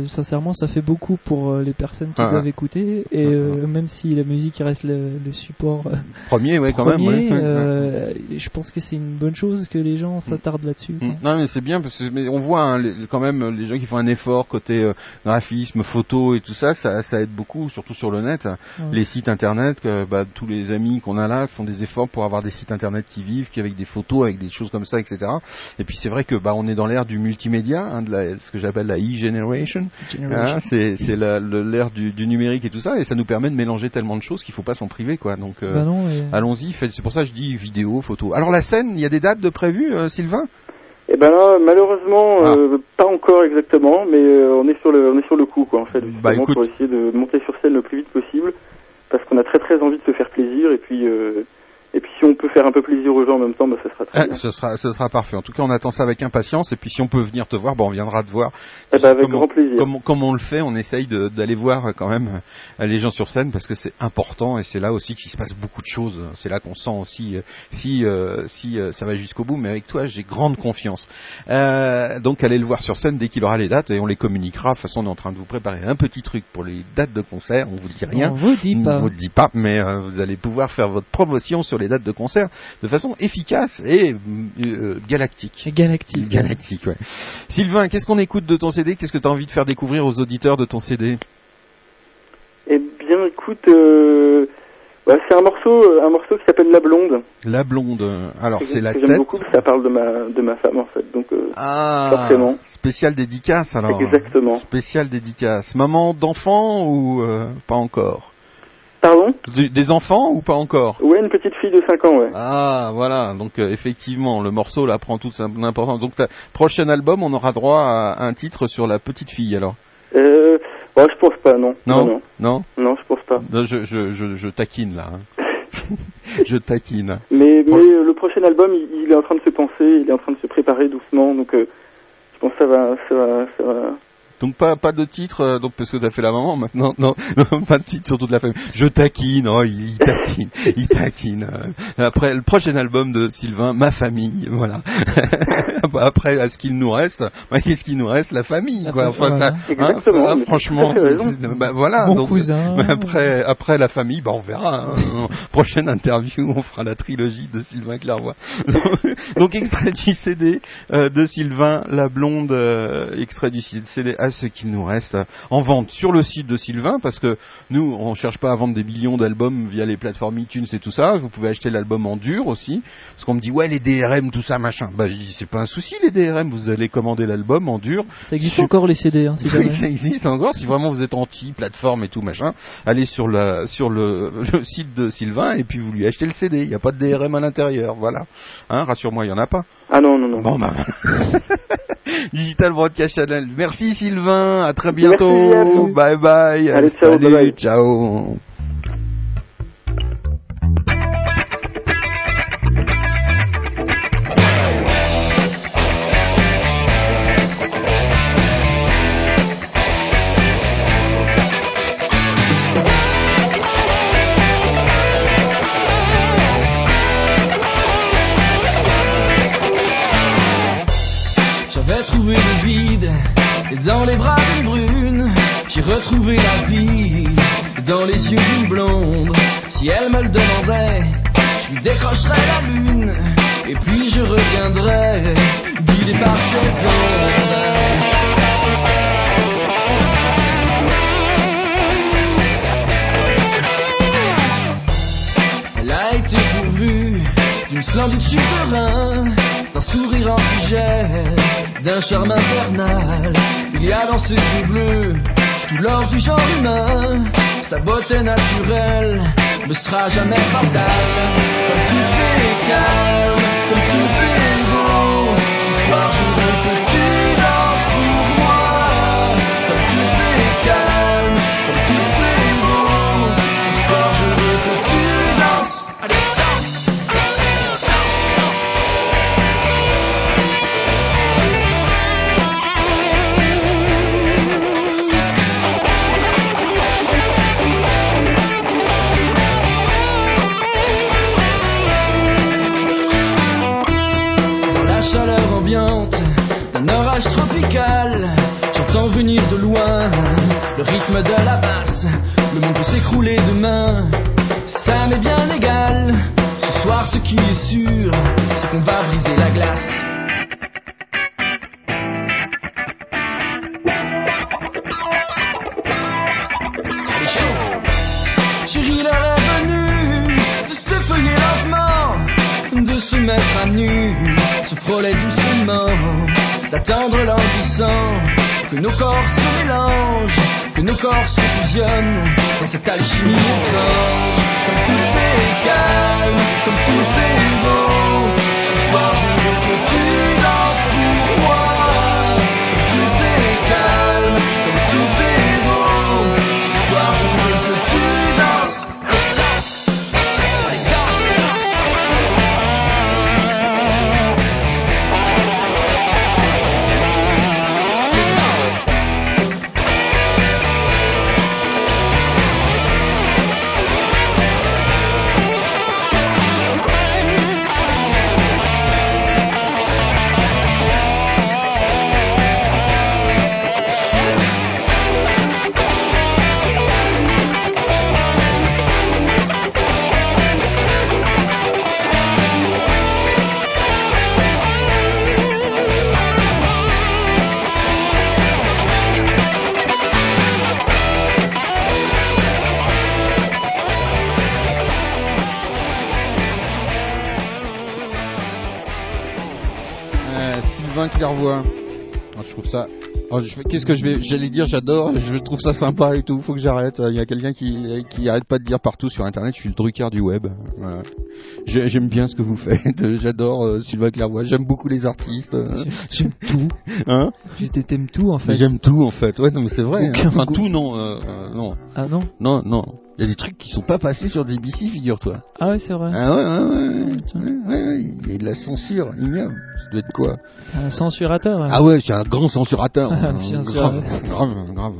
sincèrement, ça fait beaucoup pour euh, les personnes qui doivent écouter. Et euh, même si la musique reste le, le support Premier ouais quand même. euh, je pense que c'est une bonne chose que les gens s'attardent là-dessus. Mm. Non mais c'est bien parce que mais on voit hein, les- quand même les gens qui font un effort côté euh, graphisme, photo et tout ça, ça, ça aide beaucoup, surtout sur le net. Les sites internet, que, bah, tous les amis qu'on a là font des efforts pour avoir des sites internet qui vivent, qui avec des photos, avec des choses comme ça, etc. Et puis c'est vrai que bah on est dans l'ère du multimédia, hein, de la, ce que j'appelle la e-generation. Generation. Hein, c'est l'ère du, du numérique et tout ça, et ça nous permet de mélanger tellement de choses qu'il faut pas s'en priver quoi. Donc euh, Bah allons-y, faites- c'est pour ça que je dis vidéo, photo. Alors la scène, il y a des dates de prévues, euh, Sylvain? Et ben là malheureusement Ah. euh, pas encore exactement mais euh, on est sur le on est sur le coup quoi en fait Bah, justement écoute. pour essayer de monter sur scène le plus vite possible parce qu'on a très très envie de se faire plaisir et puis euh, Et puis si on peut faire un peu plaisir aux gens en même temps, bah, ça sera très Ah, bien. ce sera, ce sera parfait. En tout cas, on attend ça avec impatience. Et puis, si on peut venir te voir, bon, on viendra te voir. Eh ben, avec Comme on- grand plaisir. Comme, comme on le fait, on essaye d'aller voir euh, quand même euh, les gens sur scène parce que c'est important et c'est là aussi qu'il se passe beaucoup de choses. C'est là qu'on sent aussi euh, si euh, si euh, ça va jusqu'au bout. Mais avec toi, j'ai grande confiance. Euh, donc, allez le voir sur scène dès qu'il aura les dates et on les communiquera. De toute façon, on est en train de vous préparer un petit truc pour les dates de concert. On vous dit rien. On vous dit pas. On vous le dit pas, mais euh, vous allez pouvoir faire votre promotion sur les dates de concert de façon efficace et euh, galactique. Galactique. Galactique, ouais. Sylvain, qu'est-ce qu'on écoute de ton CD Qu'est-ce que tu as envie de faire découvrir aux auditeurs de ton CD Eh bien, écoute, euh, bah, c'est un morceau, euh, un morceau qui s'appelle La Blonde. La blonde. Alors, c'est la que 7. J'aime beaucoup, ça parle de ma, de ma femme en fait. Donc, euh, Ah, Forcément. spécial dédicace alors. exactement. Spécial dédicace. Maman d'enfant ou euh, pas encore? Pardon Des des enfants ou pas encore? Ouais, une petite fille de 5 ans, ouais. Ah, voilà. Donc euh, effectivement, le morceau là prend toute son importance. Donc, prochain album, on aura droit à un titre sur la petite fille alors? Euh, ouais, je pense pas, non. Non, non, non. non, je pense pas. Non, je, je, je, je taquine là. hein. je taquine. Mais, mais euh, le prochain album, il, il est en train de se penser, il est en train de se préparer doucement, donc euh, je pense que ça va, ça va, ça va. Donc pas pas de titre, euh, donc parce que t'as fait la maman maintenant, non, non, pas de titre sur toute la famille. Je taquine, oh, il, il taquine, il taquine. euh. Après le prochain album de Sylvain, ma famille, voilà. Après, à ce qu'il nous reste, bah, qu'est-ce qu'il nous reste, la famille, quoi. Enfin, ça, voilà. hein, ça, franchement, bah, voilà. Mon donc, cousin. bah, après après la famille, bah on verra. hein. Prochaine interview, on fera la trilogie de Sylvain Clairvoy. donc extrait du CD euh, de Sylvain, la blonde, euh, extrait du CD à ce qu'il nous reste euh, en vente sur le site de Sylvain parce que nous on cherche pas à vendre des millions d'albums via les plateformes iTunes et tout ça. Vous pouvez acheter l'album en dur aussi parce qu'on me dit ouais les DRM tout ça machin. Bah je dis c'est pas un souci les DRM, vous allez commander l'album en dur Ça existe encore les CD, hein, si jamais. ça existe encore. Si vraiment vous êtes anti-plateforme et tout machin, allez sur, la, sur le, le site de Sylvain et puis vous lui achetez le CD. Il n'y a pas de DRM à l'intérieur. Voilà. Hein, rassure-moi, il n'y en a pas. Ah non, non, non. Bon, bah, voilà. Digital Broadcast Channel. Merci Sylvain. À très bientôt. Merci. Bye bye. Allez, ciao, Salut. bye bye. Ciao. J'ai retrouvé la vie dans les yeux d'une blonde. Si elle me le demandait, je décrocherais la lune et puis je reviendrais guidé par ses ondes. Elle a été pourvue d'une splendide chute de d'un sourire antigel, d'un charme infernal. Il y a dans ses yeux bleus tout l'or du genre humain. Sa beauté naturelle ne sera jamais fatale. Loin le rythme de la basse. Le monde peut s'écrouler demain, ça m'est bien égal. Ce soir, ce qui est sûr, c'est qu'on va briser la glace. De se feuiller lentement, de se mettre à nu, se frôler doucement, d'attendre l'ambition, que nos corps se mélangent, que nos corps se fusionnent dans cette alchimie étrange. Comme tout est calme, comme tout est beau, ce soir je veux que tu Sylvain Clairvoix. Ah, je trouve ça. oh, je Qu'est-ce que je vais J'allais dire j'adore, je trouve ça sympa et tout. Faut que j'arrête. Il y a quelqu'un qui qui arrête pas de dire partout sur internet. Je suis le Drucker du web. Voilà. J'aime bien ce que vous faites. J'adore euh, Sylvain Clairvoix. J'aime beaucoup les artistes. euh. J'aime tout. Hein T'aimes tout en fait. J'aime tout en fait. Ouais, non mais c'est vrai. Aucun Enfin goût. tout non, euh, euh, non, Ah non non, non. Il y a des trucs qui sont pas passés sur DBC, figure-toi. Ah ouais, c'est vrai. Ah ouais, ouais, ouais, ouais, Il y a de la censure ignoble. Ça doit être quoi? T'es un censurateur. hein. Ah ouais, je suis un grand censurateur. Un censurateur. grave, grave, grave.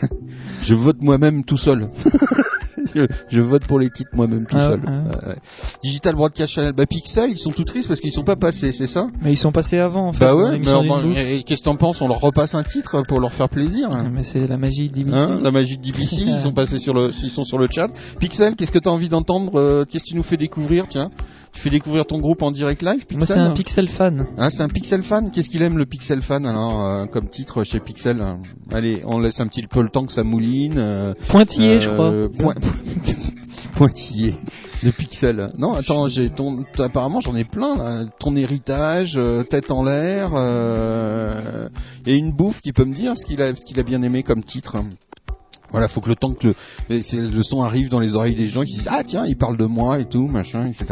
Je vote moi-même tout seul. je, je vote pour les titres moi-même tout Ah seul. ouais. Ouais. Digital Broadcast Channel, bah Pixel, ils sont tout tristes parce qu'ils sont pas passés, c'est ça? Mais ils sont passés avant en fait. Bah ouais, mais qu'est-ce que t'en penses? On leur repasse un titre pour leur faire plaisir Ah, Mais c'est la magie d'Ibis. Hein, la magie de DBC, ils sont passés sur le, ils sont sur le chat. Pixel, qu'est-ce que t'as envie d'entendre? Euh, Qu'est-ce que tu nous fais découvrir? Tiens, tu fais découvrir ton groupe en direct live, Pixel Moi c'est un pixel fan. Hein, c'est un Pixel fan. Qu'est-ce qu'il aime le Pixel fan alors euh, comme titre chez Pixel euh, Allez, on laisse un petit peu le temps que ça mouline. euh, Pointillé, je euh, crois. point- Pointillé de Pixel. Non, attends, j'ai ton apparemment j'en ai plein là. Ton héritage, euh, tête en l'air. euh, et une bouffe qui peut me dire ce qu'il a, ce qu'il a bien aimé comme titre. Voilà, faut que le temps que le, le son arrive dans les oreilles des gens qui disent ah tiens il parle de moi et tout machin etc.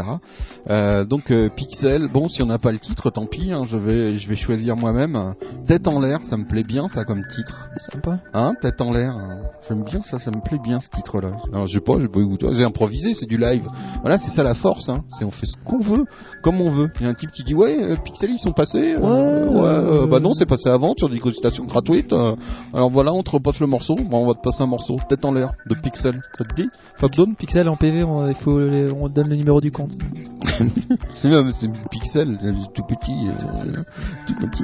Euh, donc euh, Pixel, bon si on n'a pas le titre tant pis, hein, je vais je vais choisir moi-même. Tête en l'air, ça me plaît bien ça comme titre. Sympa. Hein, tête en l'air, hein. j'aime bien ça, ça me plaît bien ce titre-là. Alors je sais pas, j'ai improvisé, c'est du live. Voilà, c'est ça la force, hein. C'est on fait ce qu'on veut, comme on veut. Il y a un type qui dit ouais, euh, Pixel ils sont passés. euh, Ouais. ouais, euh, bah non, c'est passé avant sur des consultations gratuites. euh. alors voilà, on te repasse le morceau. Bon, on va te passer un morceau, tête en l'air de Pixel. Ça te dit, Fabzone Pixel en PV, on, il faut, on donne le numéro du compte. C'est Pixel, euh, tout petit, euh, tout petit.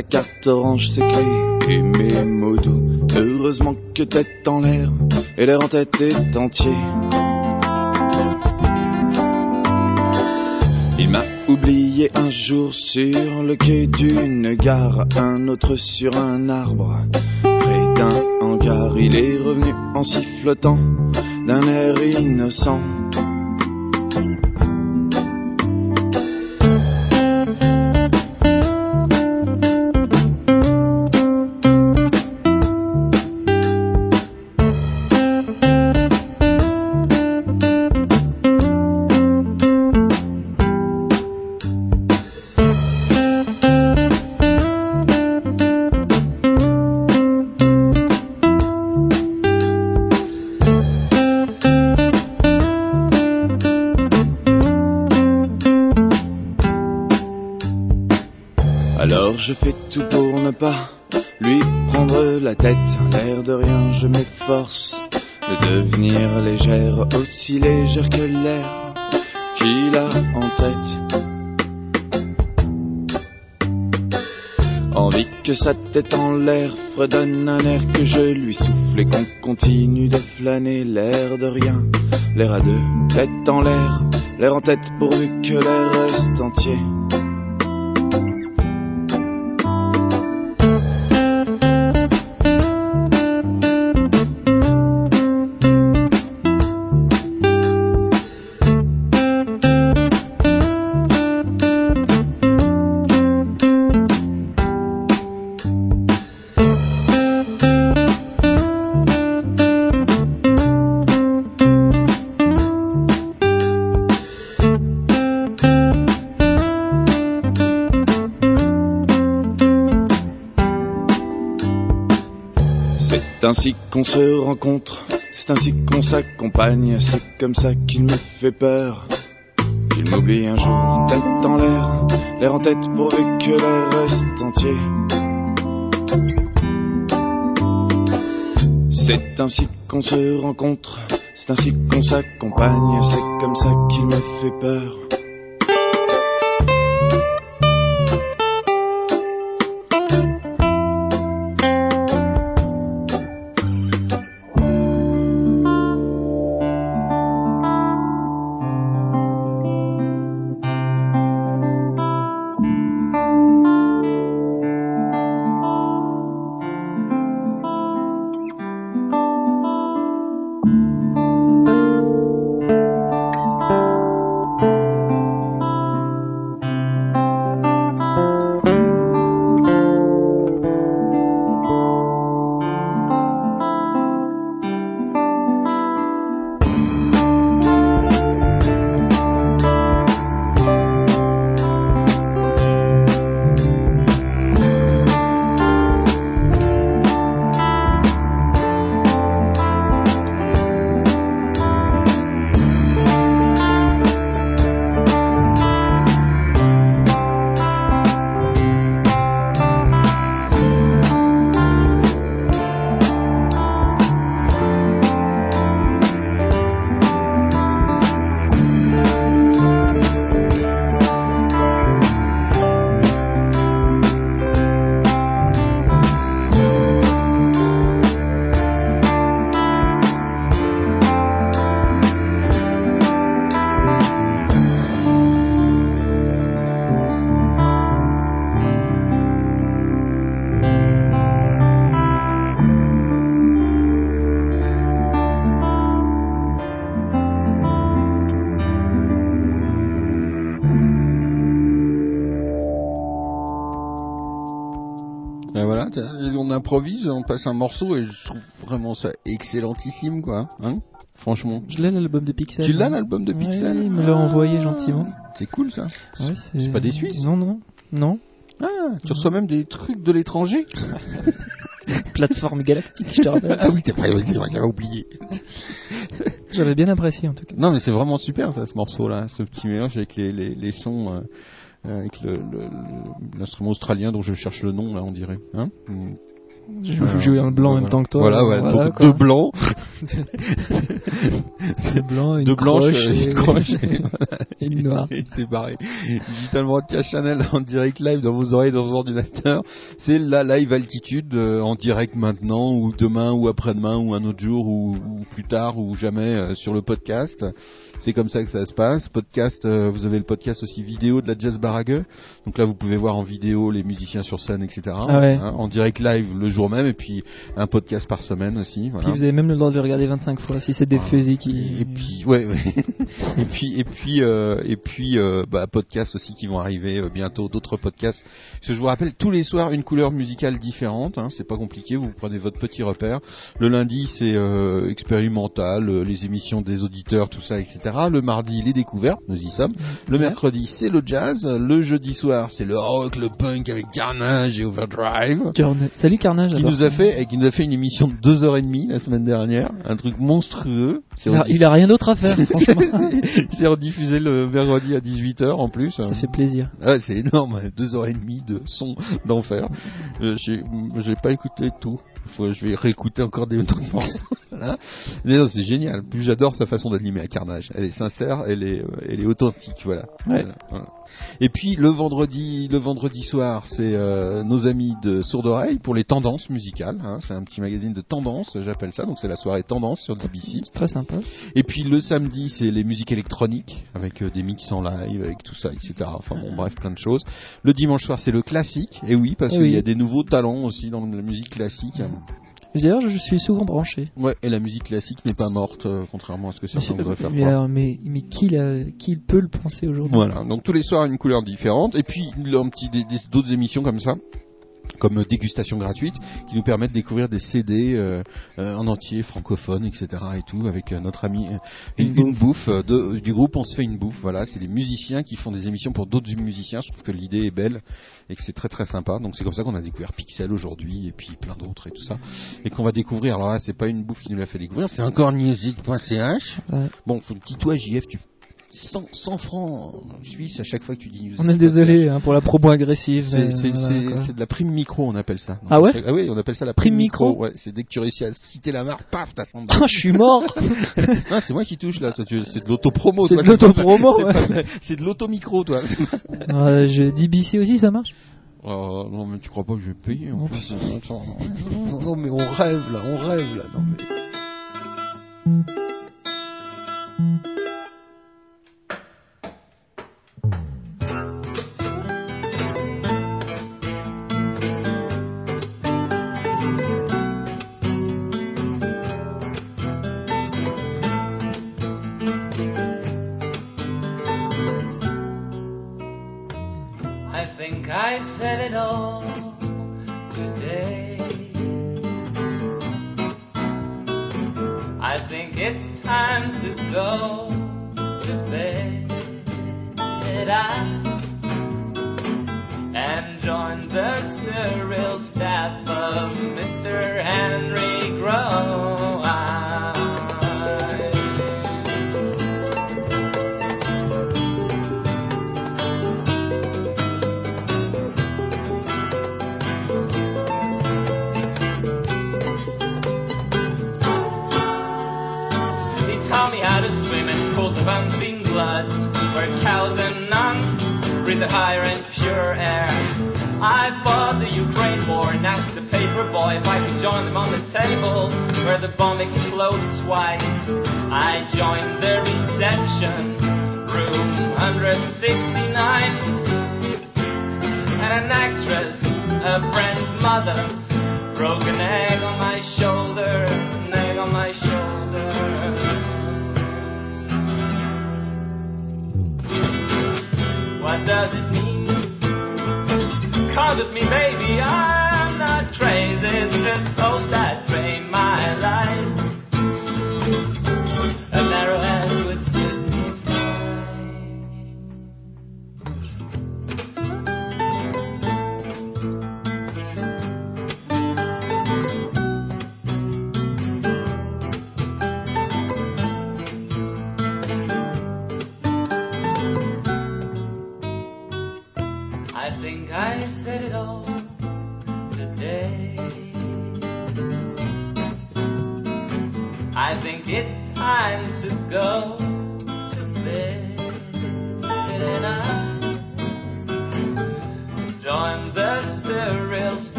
Sa carte orange, clés et mes mots doux. Heureusement que tête en l'air et l'air en tête est entier. Il m'a oublié un jour sur le quai d'une gare, un autre sur un arbre. Près d'un hangar, il est revenu en sifflotant d'un air innocent. Tête en l'air fredonne un air que je lui souffle et qu'on continue de flâner l'air de rien, l'air à deux, tête en l'air, l'air en tête pourvu que l'air reste entier. Qu'on se rencontre, c'est ainsi qu'on s'accompagne, c'est comme ça qu'il me fait peur. Qu'il m'oublie un jour, tête en l'air, l'air en tête pourvu que l'air reste entier. C'est ainsi qu'on se rencontre, c'est ainsi qu'on s'accompagne, c'est comme ça qu'il me fait peur. Improvise, on passe un morceau et je trouve vraiment ça excellentissime quoi. Hein Franchement. Je l'ai l'album de Pixel. Tu l'as l'album de Pixel Ouais, il me l'a Ah. envoyé gentiment. C'est cool ça. Ouais, C'est pas des Suisses Non, non, non. Ah, tu reçois même des trucs de l'étranger Plateforme galactique, je te rappelle. Ah oui, c'est vrai, j'avais oublié. J'avais bien apprécié en tout cas. Non mais c'est vraiment super ça ce morceau là, ce petit mélange avec les, les, les sons, euh, euh, avec l'instrument australien dont je cherche le nom là on dirait. Hein. Je joue un blanc en même temps que toi. Voilà, ouais, Voilà, donc quoi. deux blancs. Deux blancs, une Deux blanches, croche et- une croche et, et une noire. Et c'est barré. Digital Broadcast Channel en direct live dans vos oreilles, dans vos ordinateurs. C'est la live altitude euh, en direct maintenant ou demain ou après-demain ou un autre jour ou, ou plus tard ou jamais euh, sur le podcast. C'est comme ça que ça se passe. Podcast, euh, vous avez le podcast aussi vidéo de la Jazz Barague. Donc là, vous pouvez voir en vidéo les musiciens sur scène, etc. Ah ouais. Hein, en direct live le jour même et puis un podcast par semaine aussi. Voilà. Puis vous avez même le droit de le regarder 25 fois si c'est des fusils qui. Et puis ouais, ouais. et puis et puis euh, et puis euh, bah, podcasts aussi qui vont arriver euh, bientôt, d'autres podcasts. Parce que je vous rappelle tous les soirs une couleur musicale différente. Hein, c'est pas compliqué. Vous prenez votre petit repère. Le lundi c'est euh, expérimental, euh, les émissions des auditeurs, tout ça, etc. Le mardi les découvertes, nous y sommes. Le mercredi c'est le jazz. Le jeudi soir c'est le rock, le punk avec Carnage et Overdrive Carna- Salut Carnage. qui nous a fait et qui nous a fait une émission de deux heures et demie la semaine dernière, un truc monstrueux. Il a, il rien d'autre à faire, franchement. c'est rediffusé le mercredi à 18h en plus. Ça fait plaisir. Ah, c'est énorme, deux heures et demie de son d'enfer. Euh, j'ai pas écouté tout. Faut, je vais réécouter encore des autres morceaux. Voilà. C'est génial. Plus j'adore sa façon d'animer à Carnage. Elle est sincère, elle est, euh, elle est authentique, voilà. Ouais. Voilà, voilà. Et puis le vendredi, le vendredi soir, c'est euh, nos amis de Sourd Oreille pour les tendances musicales. hein. C'est un petit magazine de tendances, j'appelle ça. Donc c'est la soirée tendance sur DBC. C'est très sympa. Et puis le samedi, c'est les musiques électroniques avec euh, des mix en live, avec tout ça, etc. Enfin bon, bref, plein de choses. Le dimanche soir, c'est le classique. Et oui, parce qu'il y a des nouveaux talents aussi dans la musique classique. D'ailleurs, je suis souvent branché. Ouais, et la musique classique n'est pas morte, euh, contrairement à ce que certains voudraient faire mais, croire. mais, mais qui, l'a- qui peut le penser aujourd'hui? Voilà, donc tous les soirs une couleur différente, et puis d'autres émissions comme ça. Comme dégustation gratuite qui nous permet de découvrir des CD euh, euh, en entier francophones etc et tout avec euh, notre ami euh, une, une bouffe. euh, de- du groupe. On se fait une bouffe voilà. C'est des musiciens qui font des émissions pour d'autres musiciens. Je trouve que l'idée est belle et que c'est très très sympa. Donc c'est comme ça qu'on a découvert Pixel aujourd'hui et puis plein d'autres et tout ça. Et qu'on va découvrir. Alors là c'est pas une bouffe qui nous l'a fait découvrir c'est encore music.ch Ouais. bon faut que toi JF tu 100, 100 francs suisses à chaque fois que tu dis music. On est désolé hein, pour la promo agressive. C'est voilà, de la prime micro, on appelle ça. Ah ouais Ah oui, on appelle ça la Prime prime, micro Ouais, c'est dès que tu réussis à citer la marque, paf, t'as 100 Ah, je suis mort. Non, c'est moi qui touche là. C'est de l'autopromo. C'est de l'autopromo, c'est ouais. de l'automicro, toi. Euh, je dis BC aussi, ça marche? Oh, non, mais tu crois pas que je vais payer en Non. non, non, mais on rêve là, on rêve là. Non, mais...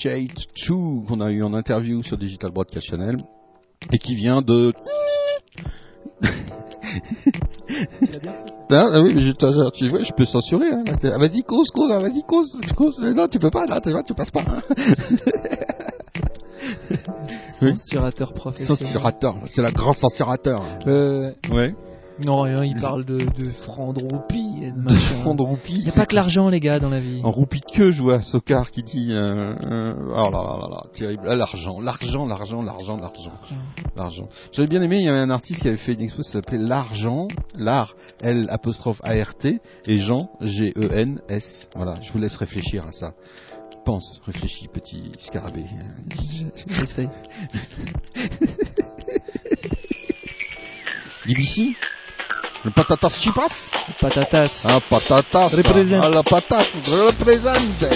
Jade Chu, qu'on a eu en interview sur Digital Broadcast Channel, et qui vient de... Ah, ah oui, mais je, tu vois, je peux censurer. Hein. Ah, Vas-y, cause, cause, ah, vas-y, cause, Non, tu peux pas, là, tu vois, tu passes pas. hein. Censurateur professionnel. Censurateur, c'est la grand censurateur. Euh, Ouais. Non, rien, il parle de, de francs de roupies et de machin. Fond de roupie. Il n'y a pas que l'argent, les gars, dans la vie. En roupie de queue, je vois Sokar qui dit euh, euh, oh là là là là, terrible. Ah, l'argent, l'argent, l'argent, l'argent, l'argent, l'argent. J'avais bien aimé, il y avait un artiste qui avait fait une expo qui s'appelait l'argent, l'art, L apostrophe A R T et Jean G E N S. Voilà, je vous laisse réfléchir à ça. Pense, réfléchis, petit scarabée. J'essaye. DBC Le patatas chipas Patatas. Ah, patatas Represent. Ah, la patas, represente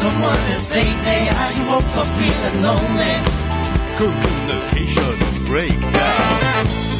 someone else lately? Are you also feeling lonely? Communication breakdown.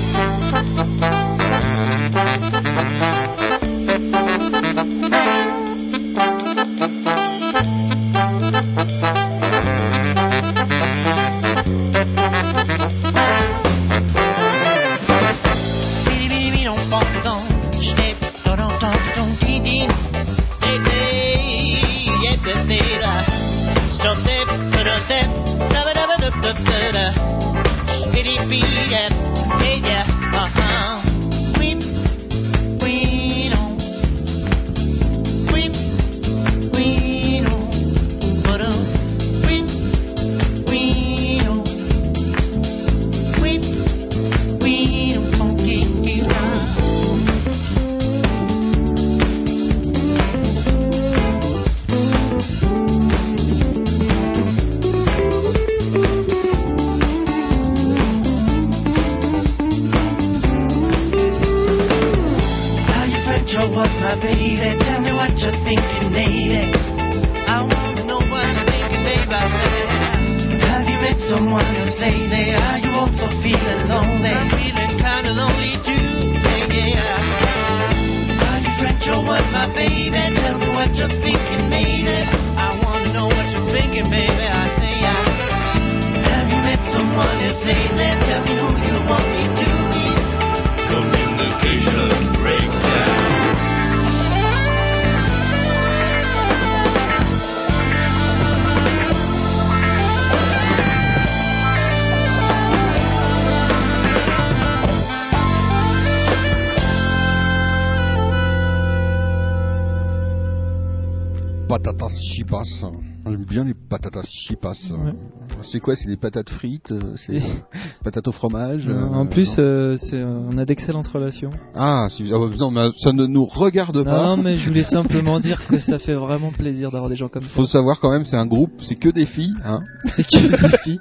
Quoi C'est des patates frites euh, C'est patates au fromage Euh, euh, en plus, on a d'excellentes relations. Ah, ah ouais, non, mais ça ne nous regarde pas. Non, mais je voulais simplement dire que ça fait vraiment plaisir d'avoir des gens comme ça. Faut savoir quand même, c'est un groupe, c'est que des filles, hein. C'est que des filles.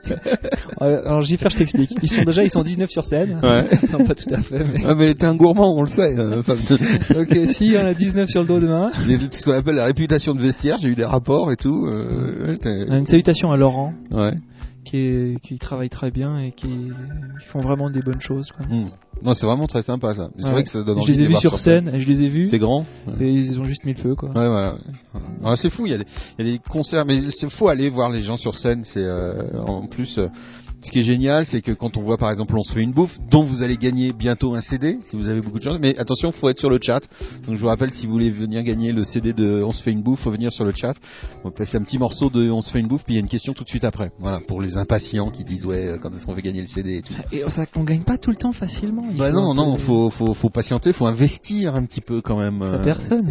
Alors, Giffer, je t'explique. Ils sont déjà, ils sont 19 sur scène. Ouais. non, pas tout à fait, mais. Ah mais t'es un gourmand, on le sait. euh, si, on a 19 sur le dos demain. J'ai ce qu'on appelle la réputation de vestiaire, j'ai eu des rapports et tout. euh, Une salutation à Laurent, ouais. Qui, est, qui travaille très bien et qui, font vraiment des bonnes choses. Quoi. Hmm. Non, c'est vraiment très sympa ça. C'est Ouais. vrai que ça donne Je envie les de ai vus sur scène, je les ai vus. C'est grand. Et ils ont juste mis le feu, quoi. Ouais, voilà. Ah, c'est fou, il y, a des, il y a des concerts, mais c'est fou aller voir les gens sur scène. C'est euh, en plus, euh, ce qui est génial, c'est que quand on voit par exemple, on se fait une bouffe, dont vous allez gagner bientôt un CD, si vous avez beaucoup de chance. Mais attention, faut être sur le chat. Donc je vous rappelle, si vous voulez venir gagner le CD de On se fait une bouffe, faut venir sur le chat. On va passer un petit morceau de On se fait une bouffe, puis il y a une question tout de suite après. Voilà, pour les impatients qui disent ouais, euh, quand est-ce qu'on fait gagner le CD et tout. Et ça, on gagne pas tout le temps facilement. il Bah non, non, peu- faut, faut, faut patienter, faut investir un petit peu quand même. Ça euh, personne.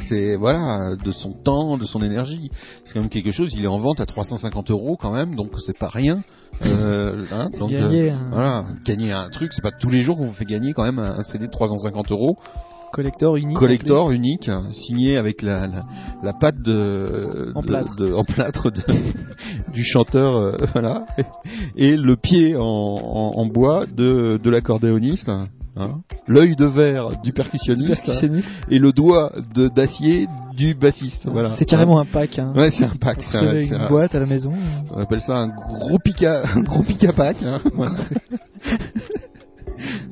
c'est voilà, de son temps, de son énergie. C'est quand même quelque chose. Il est en vente à 350 euros quand même, donc c'est pas rien. Euh, hein, C'est donc, gagner euh, un- voilà, gagner un truc, c'est pas tous les jours qu'on vous fait gagner quand même un, CD de 350 euros, Collector unique. collector unique, signé avec la, la, la patte de, En de- plâtre. de- en plâtre de- du chanteur, euh, voilà, et le pied en, en, en bois de, de l'accordéoniste. Hein, l'œil de verre du percussionniste, Percussionniste. et le doigt de d'acier du bassiste. Voilà. C'est carrément un pack. Hein. Ouais, c'est un pack. C'est une un- boîte à la maison. On appelle ça un gros pica, un gros pica pack. Hein. Voilà.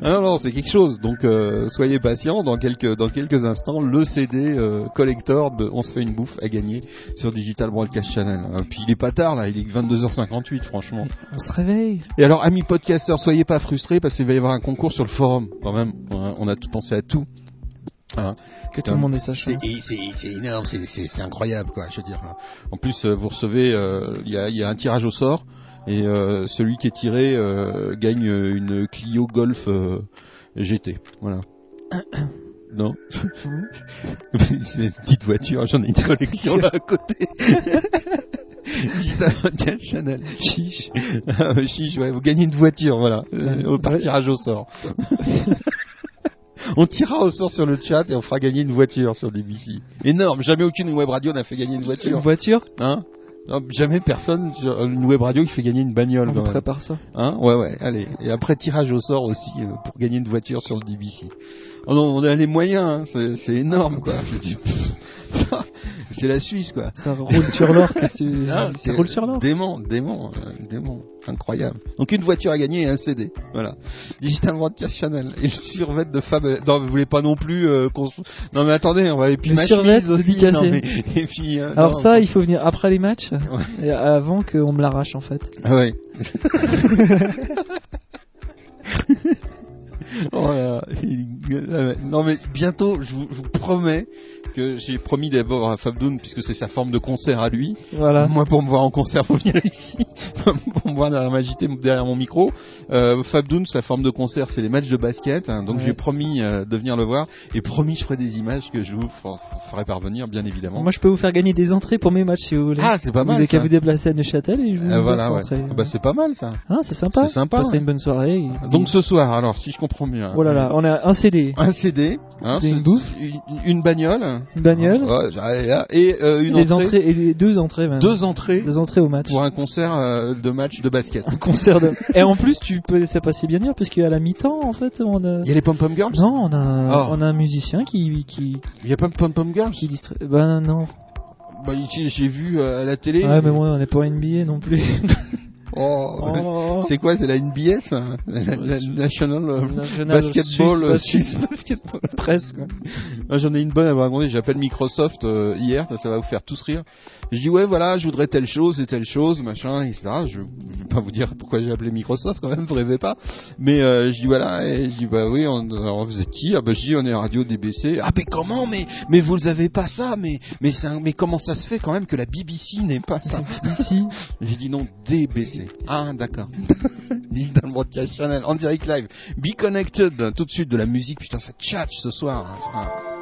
Ah non, non, c'est quelque chose. Donc, euh, soyez patients. Dans quelques, dans quelques instants, le CD euh, collector de On se fait une bouffe à gagner sur Digital Broadcast Channel. Euh, puis il est pas tard là, il est que 22h58 franchement. On se réveille. Et alors, amis podcasteurs, soyez pas frustrés parce qu'il va y avoir un concours sur le forum. Quand même, on a, tout pensé à tout. Hein. Que tout le monde ait sa chance. C'est énorme, c'est- incroyable quoi. Je veux dire. En plus, euh, vous recevez, euh, il y, a, il y a un tirage au sort et euh, celui qui est tiré euh, gagne une Clio Golf euh, GT. Voilà. Non? c'est une petite voiture, j'en ai une collection là à côté. Quel Chanel. Chiche. Ah, chiche, ouais, vous gagnez une voiture, voilà. Par tirage au sort. on tirera au sort sur le chat et on fera gagner une voiture sur BBC. Énorme, jamais aucune web radio n'a fait gagner une Une voiture. voiture? Hein? Non, jamais personne sur une web radio qui fait gagner une bagnole. On prépare ça. Hein? Ouais, ouais, allez. Et après, tirage au sort aussi euh, pour gagner une voiture sur le DBC. Oh non, on a les moyens, hein, c'est énorme, quoi. C'est la Suisse, quoi. Ça roule sur l'or. qu'est-ce que Ah, Ça c'est roule sur l'or. Dément, dément, euh, dément. Incroyable. Donc une voiture à gagner et un CD. Voilà. Digital Broadcast Channel. Et le survêt de Fab. Non, vous voulez pas non plus euh, qu'on Non mais attendez, on va et puis Le survêt aussi. Non, mais... Et puis. euh, Alors non, ça, il faut venir après les matchs, et avant qu'on me l'arrache en fait. Ah ouais. Oh là, il- non mais bientôt, je vous, je vous promets que j'ai promis d'abord à Fabdoun puisque c'est sa forme de concert à lui. Voilà. Moi pour me voir en concert, faut venir ici pour me voir derrière ma JT, derrière mon micro. Euh, Fabdoun, sa forme de concert, c'est les matchs de basket. hein, donc Ouais. j'ai promis euh, de venir le voir et promis je ferai des images que je vous ferai parvenir bien évidemment. Moi, je peux vous faire gagner des entrées pour mes matchs si vous voulez. Ah, c'est pas Vous mal, avez qu'à ça. vous déplacer à Neuchâtel et je vous Euh, voilà, ouais. Ah bah c'est pas mal ça. Ah, c'est sympa. C'est sympa, Ça serait ouais. une bonne soirée. et- Donc ce soir, alors si je comprends bien. Oh là là, on a un CD, un CD, hein, Une bouffe. une, une bagnole, allez, là, et euh, une des entrée, entrées et deux entrées même. deux entrées Deux entrées au match. pour un concert euh, de match de basket. Un concert de. Et en plus, tu peux ça passer bien dire parce qu'à la mi-temps, en fait, on a. Il y a les Pom Pom Girls? Non, on a, un- Oh. on a un musicien qui qui Il y a pas Pom Pom Girls? qui distrait. Ben non. Bah, j'ai j'ai vu euh, à la télé. Ouais, mais moi, on n'est pas NBA non plus. Oh, Oh. c'est quoi C'est la NBS hein la, la- National euh, National Basketball euh, Suisse Basketball. Ah, J'en ai une bonne à vous raconter. J'appelle Microsoft euh, hier, ça, ça va vous faire tous rire. Je dis ouais voilà, je voudrais telle chose et telle chose, machin, etc. Je, je vais pas vous dire pourquoi j'ai appelé Microsoft quand même, vous rêvez pas. Mais euh, je dis voilà, et je dis bah oui, on, alors vous êtes qui? Ah bah je dis on est radio DBC. Ah mais comment? Mais mais vous avez pas ça Mais mais un- mais comment ça se fait quand même que la BBC n'ait pas ça? Ici, J'ai dit non DBC. Ah d'accord. Digital Broadcast Channel en direct live. Be connected. Tout de suite de la musique. Putain ça tchatche ce soir. Ah.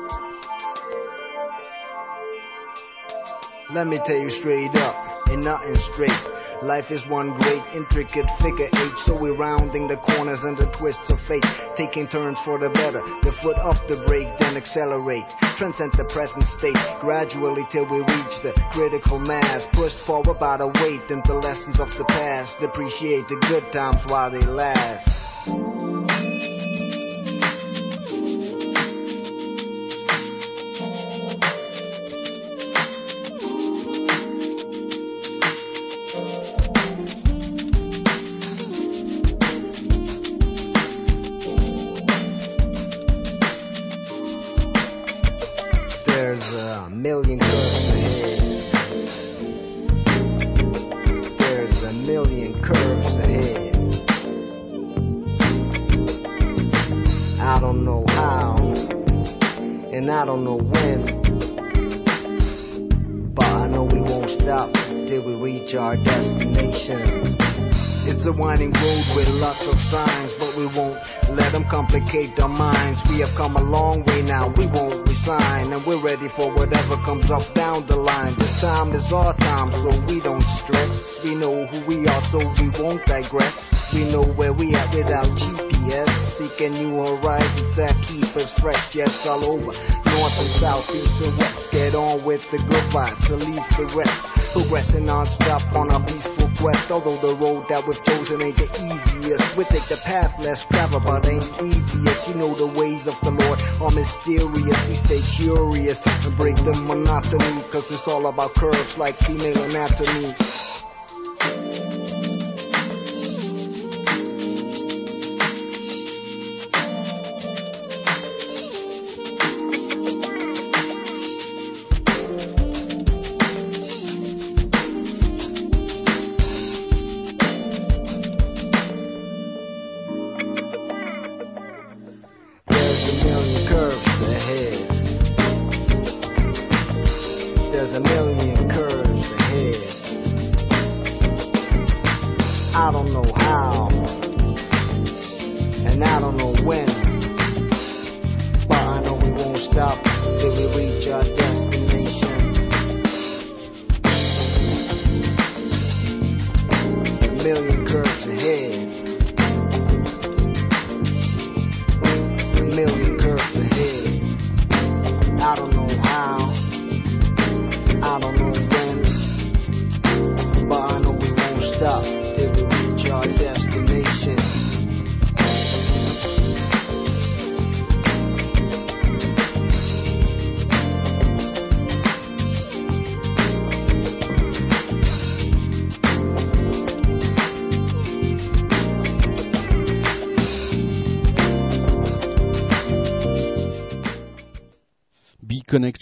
Let me tell you straight up, ain't nothing straight. Life is one great intricate figure eight, so we're rounding the corners and the twists of fate, taking turns for the better. The foot off the brake, then accelerate. Transcend the present state gradually till we reach the critical mass. Pushed forward by the weight and the lessons of the past. Appreciate the good times while they last. Complicate our minds. We have come a long way now, we won't resign, and we're ready for whatever comes up down the line. This time is our time, so we don't stress. We know who we are, so we won't digress. We know where we at without GPS. Seeking new horizons that keep us fresh, yes, all over. North and south, east and west. Get on with the good vibes, to leave the rest. Progressing non-stop on our peaceful quest. Although the road that we've chosen ain't the easiest. We take the path less traveled, but ain't devious. You know the ways of the Lord are mysterious. We stay curious and break the monotony. Cause it's all about curves like female anatomy.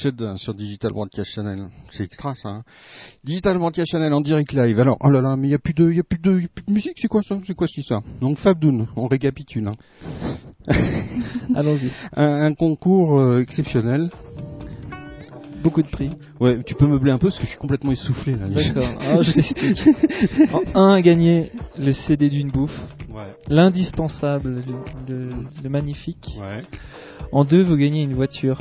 Connected sur Digital Broadcast Channel. C'est extra ça. Hein. Digital Broadcast Channel en direct live. Alors, oh là là, mais il n'y a, plus de- y a, plus de- y a plus de musique, c'est quoi ça? C'est quoi ça? Donc Fabdoun, on récapitule. Hein. Allons-y. Un, un concours euh, exceptionnel. Beaucoup de prix. Ouais, tu peux meubler un peu parce que je suis complètement essoufflé là. D'accord. Alors, je t'explique. En un, gagner le CD d'une bouffe. Ouais. L'indispensable, le, le- le magnifique. Ouais. En deux, vous gagnez une voiture.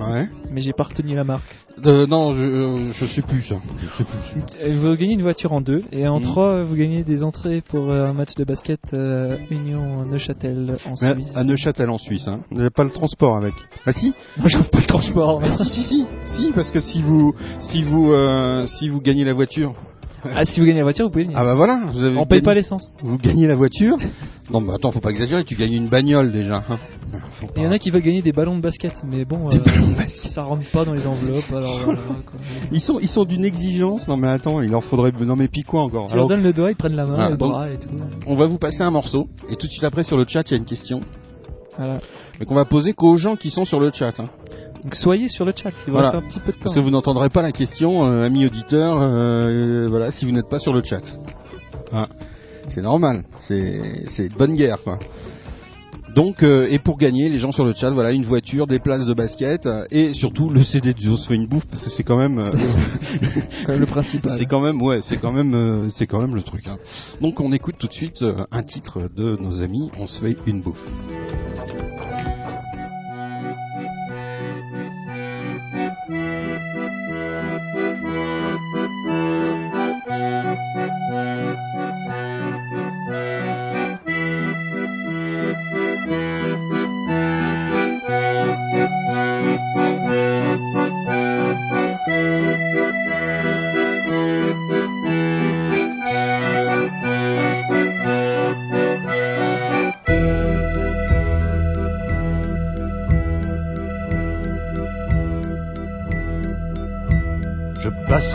Ouais. Mais j'ai pas retenu la marque. Euh, non, je, euh, je sais plus ça. Je sais plus. Euh, Vous gagnez une voiture en deux. Et en Mhm. trois, vous gagnez des entrées pour euh, un match de basket euh, Union Neuchâtel en Mais Suisse. à Neuchâtel en Suisse, hein. Vous n'avez pas le transport avec. Ah si Moi, j'offre pas le transport. Ah, si si si si parce que si vous si vous si vous gagnez la voiture. Ah, si vous gagnez la voiture, vous pouvez venir. Ah bah voilà, vous avez On paye gagné- pas l'essence. Vous gagnez la voiture Non, bah attends, faut pas exagérer, tu gagnes une bagnole déjà. hein. Il y en a qui veulent gagner des ballons de basket, mais bon, Des euh, ballons de basket. ça rentre pas dans les enveloppes. Alors voilà, quoi. Ils sont, ils sont d'une exigence. Non mais attends, il leur faudrait. Non mais puis quoi encore? Tu leur Alors, donnes le doigt, ils prennent la main, Voilà, le donc- bras et tout. On va vous passer un morceau et tout de suite après sur le chat il y a une question. Voilà. Mais qu'on va poser qu'aux gens qui sont sur le chat. hein. Donc soyez sur le chat, il Voilà. un petit peu de temps. Parce que vous n'entendrez pas la question, euh, amis auditeurs, euh, voilà, si vous n'êtes pas sur le chat. Hein. C'est normal, c'est bonne guerre, quoi. Donc, euh, et pour gagner, les gens sur le chat, voilà, une voiture, des places de basket, euh, et surtout le CD de se fait une bouffe, parce que c'est quand même, euh, quand même le principal. c'est quand même, ouais, c'est quand même, c'est quand même le truc. hein. Donc, on écoute tout de suite un titre de nos amis, on se fait une bouffe.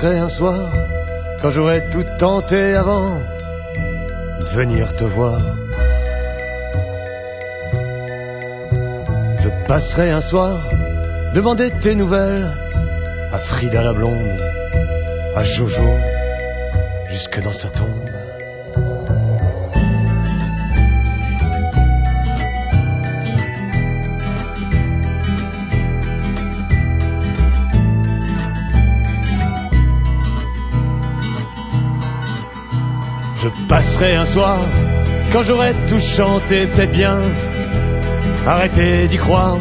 Un soir, quand j'aurai tout tenté avant, venir te voir. Je passerai un soir, demander tes nouvelles à Frida la blonde, à Jojo, jusque dans sa tombe. Un soir, quand j'aurai tout chanté, peut-être bien, arrêter d'y croire.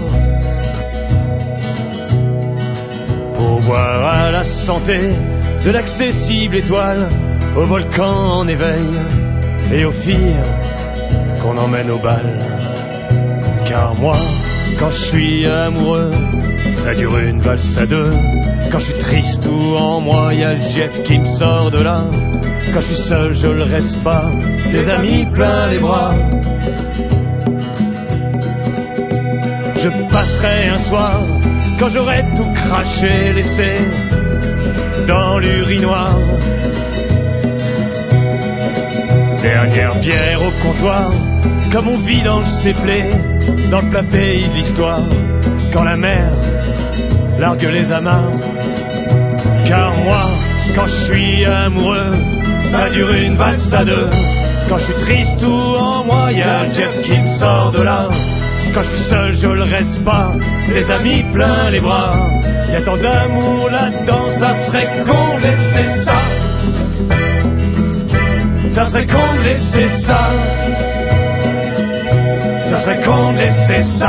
Pour boire à la santé de l'accessible étoile, au volcan en éveil et aux filles qu'on emmène au bal. Car moi, quand je suis amoureux, ça dure une valse à deux. Quand je suis triste ou en moi, y a Jeff qui me sort de là. Quand je suis seul, je le reste pas. Les amis plein les bras. Je passerai un soir quand j'aurai tout craché, laissé dans l'urinoir. Dernière bière au comptoir, comme on vit dans le séplé, dans le plat pays de l'histoire, quand la mer largue les amarres. Car moi, quand je suis amoureux, ça dure une valse à deux. Quand je suis triste ou en moi, y a Jeff qui me sort de là. Quand je suis seul, je le reste pas. Les amis plein les bras. Y a tant d'amour là-dedans, ça serait con de laisser ça. Ça serait con de laisser ça. Ça serait con de laisser ça.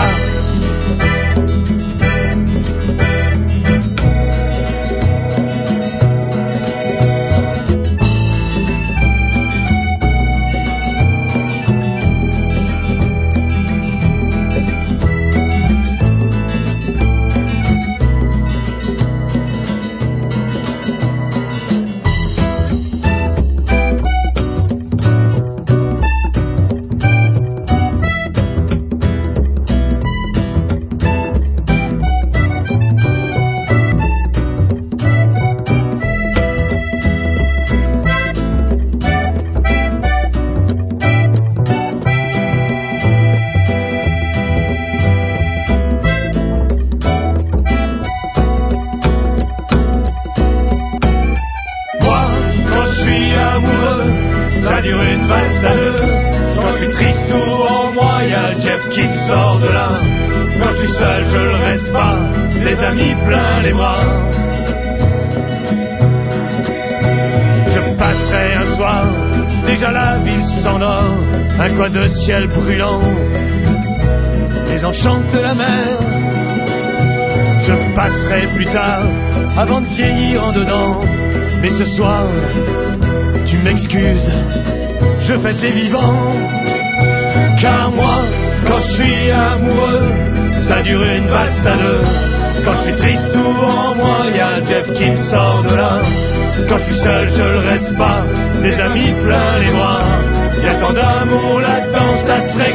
Seul, je le reste pas, des amis plein les bras. Y a tant d'amour là-dedans, ça serait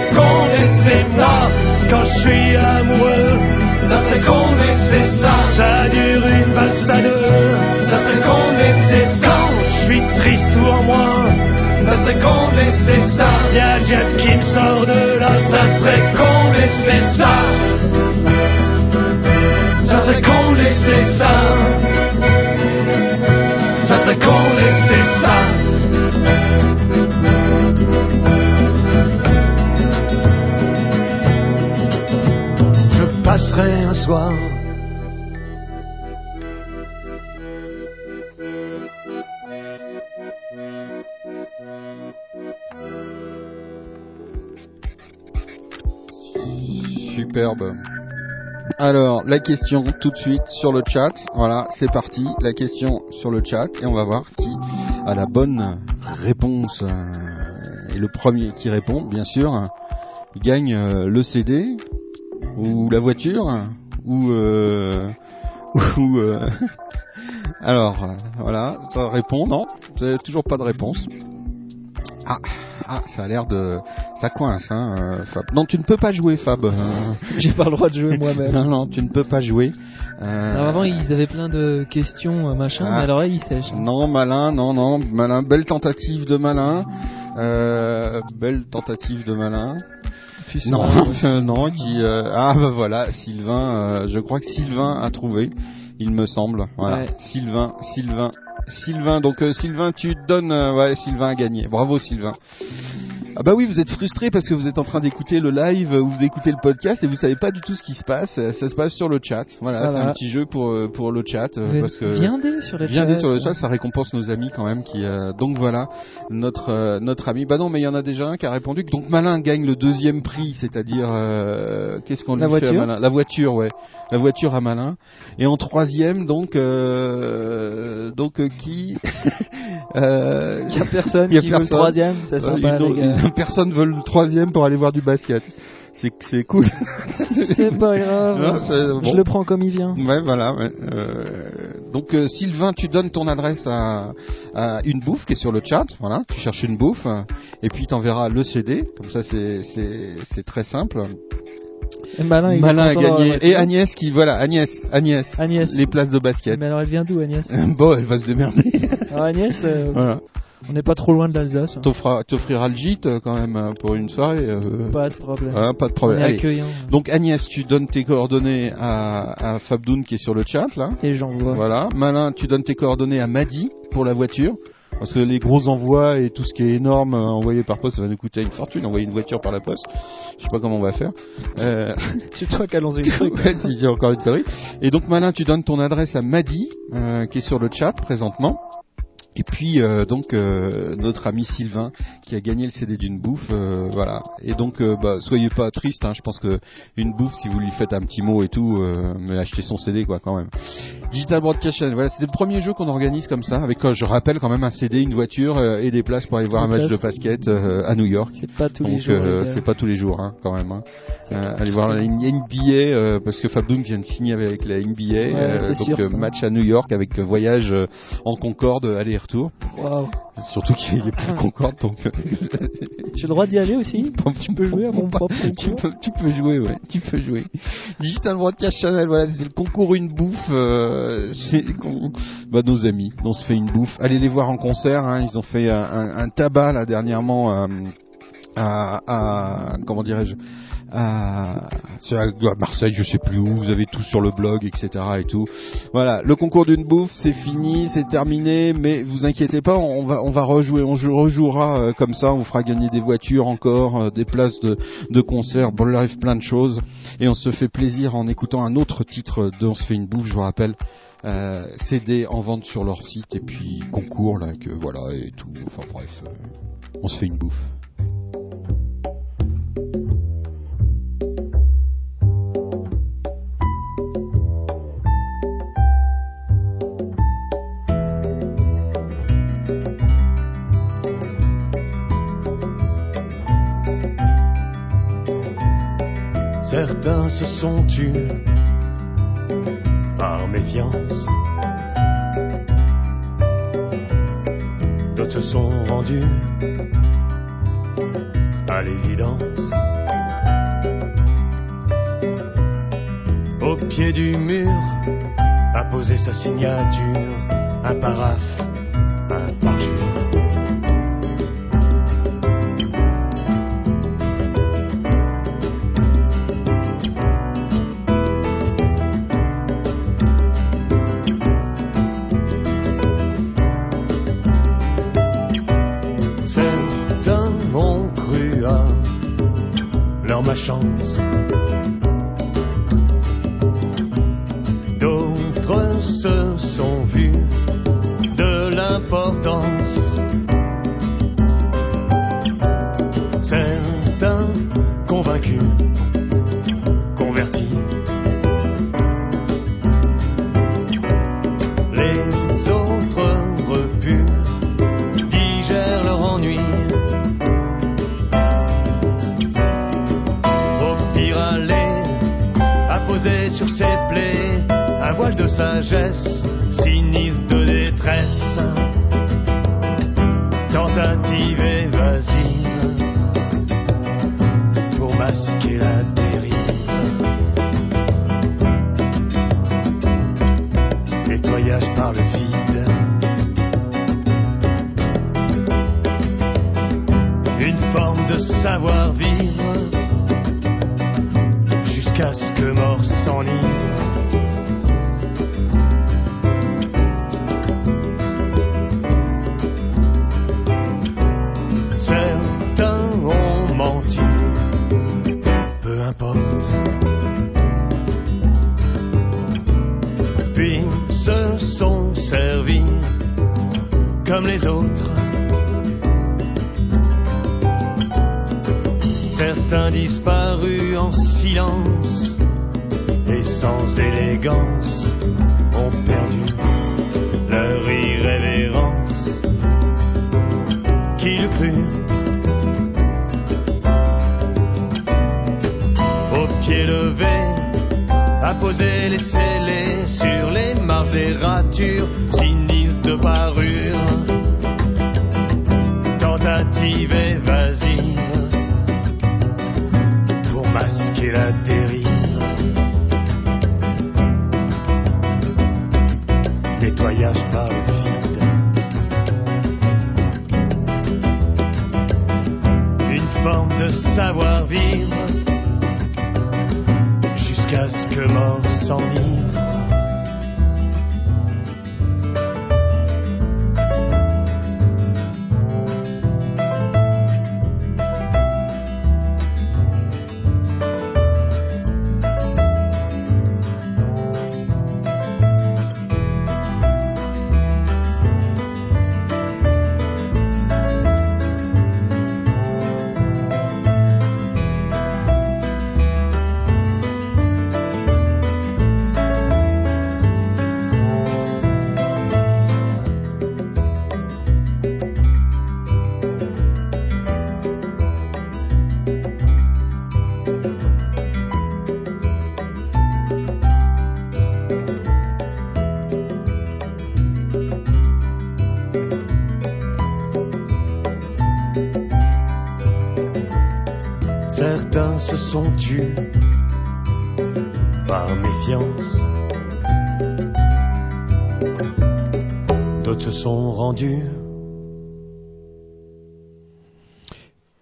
la question tout de suite sur le chat. Voilà, c'est parti. La question sur le chat et on va voir qui a la bonne réponse. Euh, Et le premier qui répond, bien sûr, gagne euh, le CD ou la voiture ou euh, ou euh, alors voilà, ça répond non, vous toujours pas de réponse. Ah, ah, ça a l'air de ça coince hein, euh, Fab. Non, tu ne peux pas jouer Fab. J'ai pas le droit de jouer moi-même. non, non, tu ne peux pas jouer. Euh, Alors avant, ils avaient plein de questions, euh, machin, Ah. mais alors là, ils sèchent. Non, malin, non, non, malin. Belle tentative de malin. Euh, belle tentative de malin. Non, euh, non, qui. ah bah voilà, Sylvain. je crois que Sylvain a trouvé. Il me semble. Voilà, Ouais. Sylvain, Sylvain, Sylvain. Donc euh, Sylvain, tu donnes. euh, ouais, Sylvain a gagné. Bravo Sylvain. Ah bah oui, vous êtes frustré parce que vous êtes en train d'écouter le live ou vous écoutez le podcast et vous savez pas du tout ce qui se passe. Euh, Ça se passe sur le chat. Voilà, Voilà. c'est un petit jeu pour euh, pour le chat euh, parce que viendez sur le Viendez chat. sur le chat, ça récompense nos amis quand même qui euh, donc voilà notre euh, notre ami. Bah non, mais il y en a déjà un qui a répondu que donc Malin gagne le deuxième prix, c'est-à-dire euh, qu'est-ce qu'on lui fait à Malin? La voiture, ouais. La voiture à Malin. Et en troisième donc euh, donc euh, qui euh, Il y a personne y a qui veut le troisième, ça Euh, sympa, une- les gars. une- personne veut le troisième pour aller voir du basket. C'est c'est cool. C'est pas grave. Non, c'est- Je le prends comme il vient. Ouais, voilà. ouais. Euh, donc Sylvain, tu donnes ton adresse à, à une bouffe qui est sur le chat. Voilà, tu cherches une bouffe et puis t'enverras le CD. Comme ça, c'est c'est c'est très simple. Et Malin, Malin a gagné. Et Agnès qui voilà, Agnès, Agnès, Agnès. les places de basket. Mais alors, elle vient d'où, Agnès? Bon, elle va se démerder. Alors, Agnès, euh, Voilà. on n'est pas trop loin de l'Alsace. hein. T'offrira- T'offrira le gîte euh, quand même euh, pour une soirée. euh, Pas de problème. voilà, pas de problème. Allez. Donc Agnès, tu donnes tes coordonnées à, à Fabdoun qui est sur le chat là. Et j'envoie. Voilà. Malin, tu donnes tes coordonnées à Madi pour la voiture. Parce que les gros envois et tout ce qui est énorme euh, envoyé par poste, ça va nous coûter une fortune. Envoyer une voiture par la poste, je sais pas comment on va faire. Euh... C'est toi qui as lancé le truc. ouais, si j'ai encore une connerie. Et donc Malin, tu donnes ton adresse à Madi, euh, qui est sur le chat présentement. Et puis euh, donc euh, notre ami Sylvain qui a gagné le CD d'une bouffe, euh, voilà. Et donc euh, bah, soyez pas triste, hein, je pense que une bouffe si vous lui faites un petit mot et tout, euh, mais achetez son CD quoi quand même. Digital Broadcast Channel, voilà, c'est le premier jeu qu'on organise comme ça, avec euh, je rappelle quand même un CD, une voiture euh, et des places pour aller voir un match de basket euh, à New York. C'est pas tous Donc les jours. euh, c'est pas tous les jours hein, quand même. Hein. Allez voir la NBA euh, parce que Fabdoum vient de signer avec la NBA, euh, c'est donc sûr, match à New York avec voyage en Concorde aller-retour. Waouh. Surtout qu'il a plus de Concorde donc J'ai le droit d'y aller aussi Tu peux jouer à mon propre tu peux, tu peux jouer, ouais, tu peux jouer. Digital Broadcast Channel, voilà, c'est le concours une bouffe. Euh, bah, nos amis, on se fait une bouffe. Allez les voir en concert, hein, ils ont fait un, un- un tabac là dernièrement euh, à, à comment dirais-je c'est à à Marseille, je sais plus où, vous avez tout sur le blog, etc. et tout. Voilà, le concours d'une bouffe, c'est fini, c'est terminé, mais vous inquiétez pas, on va, on va rejouer, on jou- rejouera euh, comme ça, on fera gagner des voitures encore, euh, des places de, de concert, arrive plein de choses, et on se fait plaisir en écoutant un autre titre de On se fait une bouffe, je vous rappelle. Euh, CD en vente sur leur site et puis concours là que voilà et tout enfin bref euh, on se fait une bouffe Certains se sont tus par méfiance. D'autres se sont rendus à l'évidence. Au pied du mur, a posé sa signature, un paraphe, un ma chance. Comme les autres. Certains disparus en silence et sans élégance ont perdu leur irrévérence. Qui le crut Au pied levé, à poser les scellés sur les marges des ratures,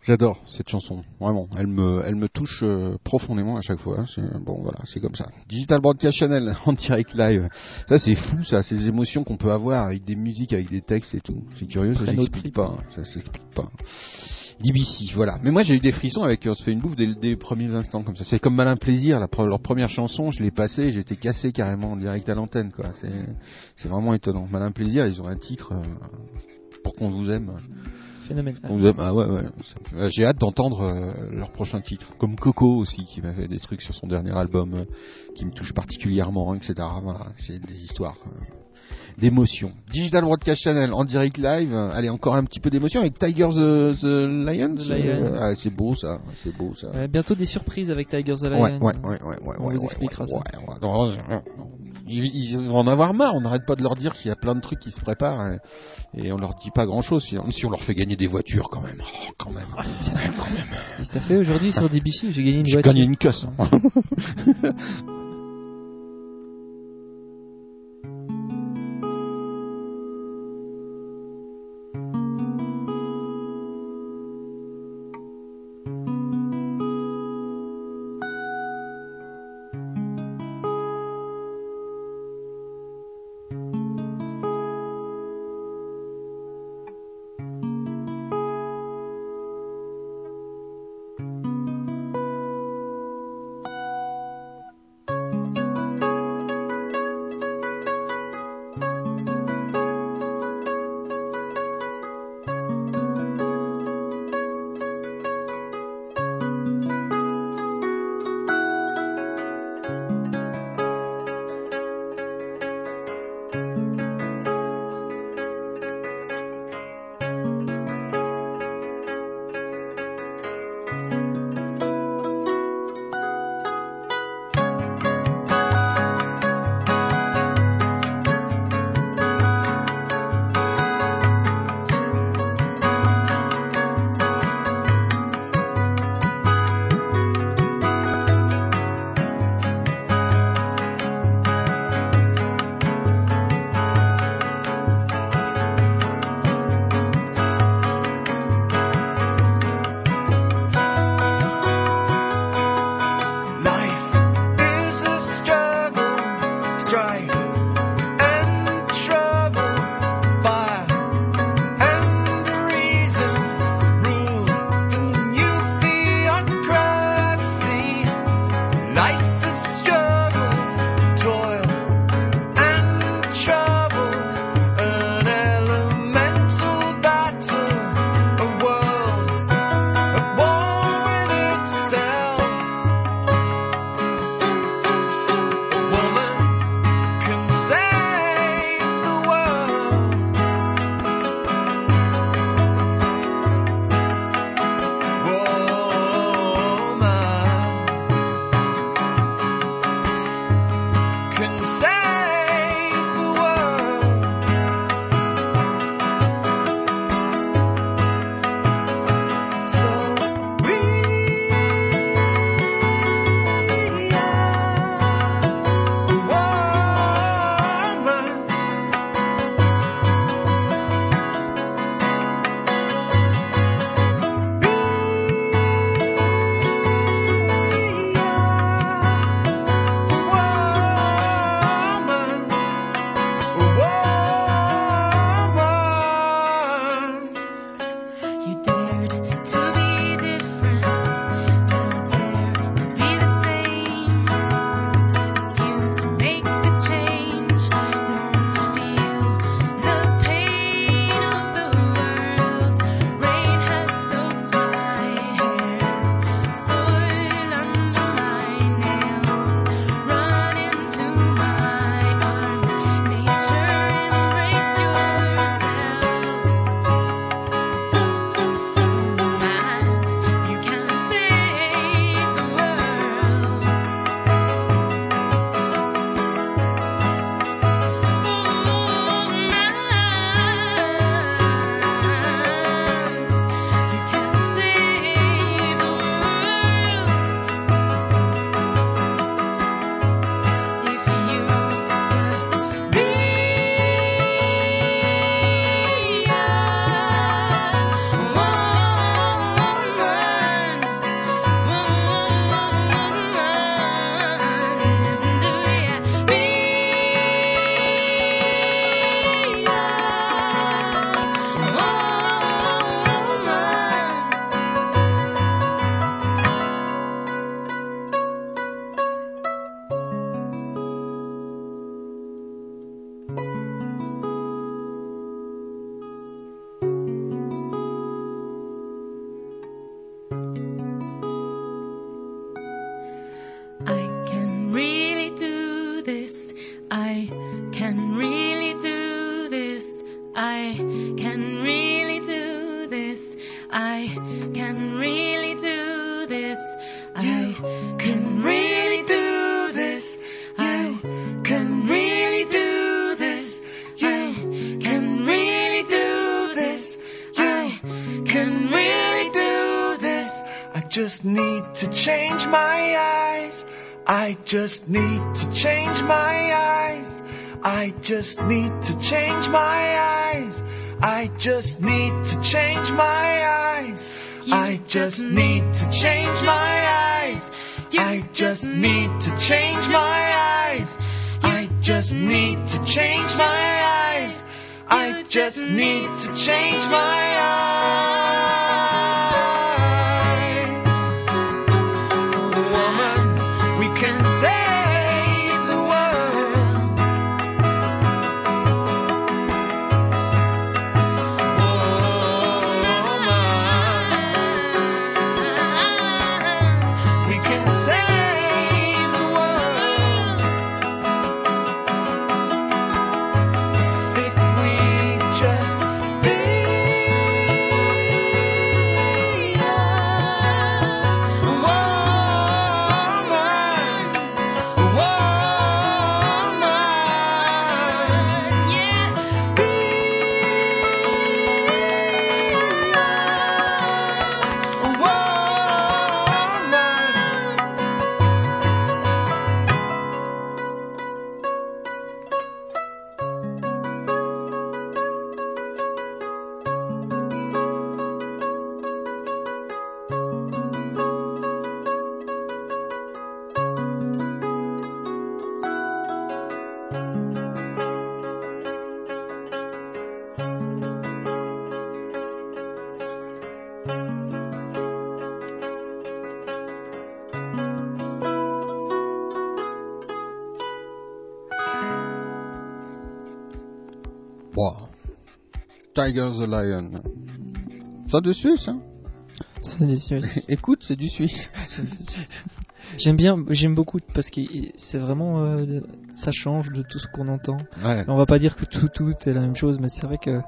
J'adore cette chanson, vraiment. Elle me, elle me touche euh, profondément à chaque fois. C'est- Bon, voilà, c'est comme ça. Digital Broadcast Channel en direct live. Ça, c'est fou, ça, ces émotions qu'on peut avoir avec des musiques, avec des textes et tout. C'est curieux, ça s'explique pas. Ça s'explique pas. DBC, voilà. Mais moi, j'ai eu des frissons avec On se fait une bouffe dès, dès les premiers instants comme ça. C'est comme Malin Plaisir, la, leur première chanson, je l'ai passée, j'étais cassé carrément en direct à l'antenne, quoi. C'est, c'est vraiment étonnant. Malin Plaisir, ils ont un titre euh, pour qu'on vous aime. Aime- Ah ouais, ouais. J'ai hâte d'entendre euh, leur prochain titre. Comme Coco aussi, qui m'a fait des trucs sur son dernier album euh, qui me touche particulièrement, etc. Voilà, c'est des histoires euh, d'émotion. Digital Broadcast Channel en direct live. Allez, encore un petit peu d'émotion avec Tiger the, the Lions. The Lions. Ah, c'est beau ça, c'est beau ça. Bientôt des surprises avec Tigers Ouais, Alliance. ouais, ouais, ouais, ouais, On ouais, vous ouais, expliquera ouais, ça. Ils, ils vont en avoir marre, on n'arrête pas de leur dire qu'il y a plein de trucs qui se préparent et, et on leur dit pas grand chose, si, si on leur fait gagner des voitures quand même. Oh, quand même. Ouais, quand même. Et ça fait aujourd'hui sur DBC, j'ai gagné une J'ai voiture. gagné une casse. hein. just need to change my eyes. I just need to change my eyes. I just need to change my eyes. I just need to change my eyes. I just need to change my eyes. I just need to change my eyes. I just need to change my eyes. Tiger the Lion. Ça de Suisse, hein C'est des Suisses. Écoute, c'est du Suisse. J'aime bien, j'aime beaucoup parce que c'est vraiment, euh, ça change de tout ce qu'on entend. Ouais. On va pas dire que tout tout est la même chose, mais c'est vrai que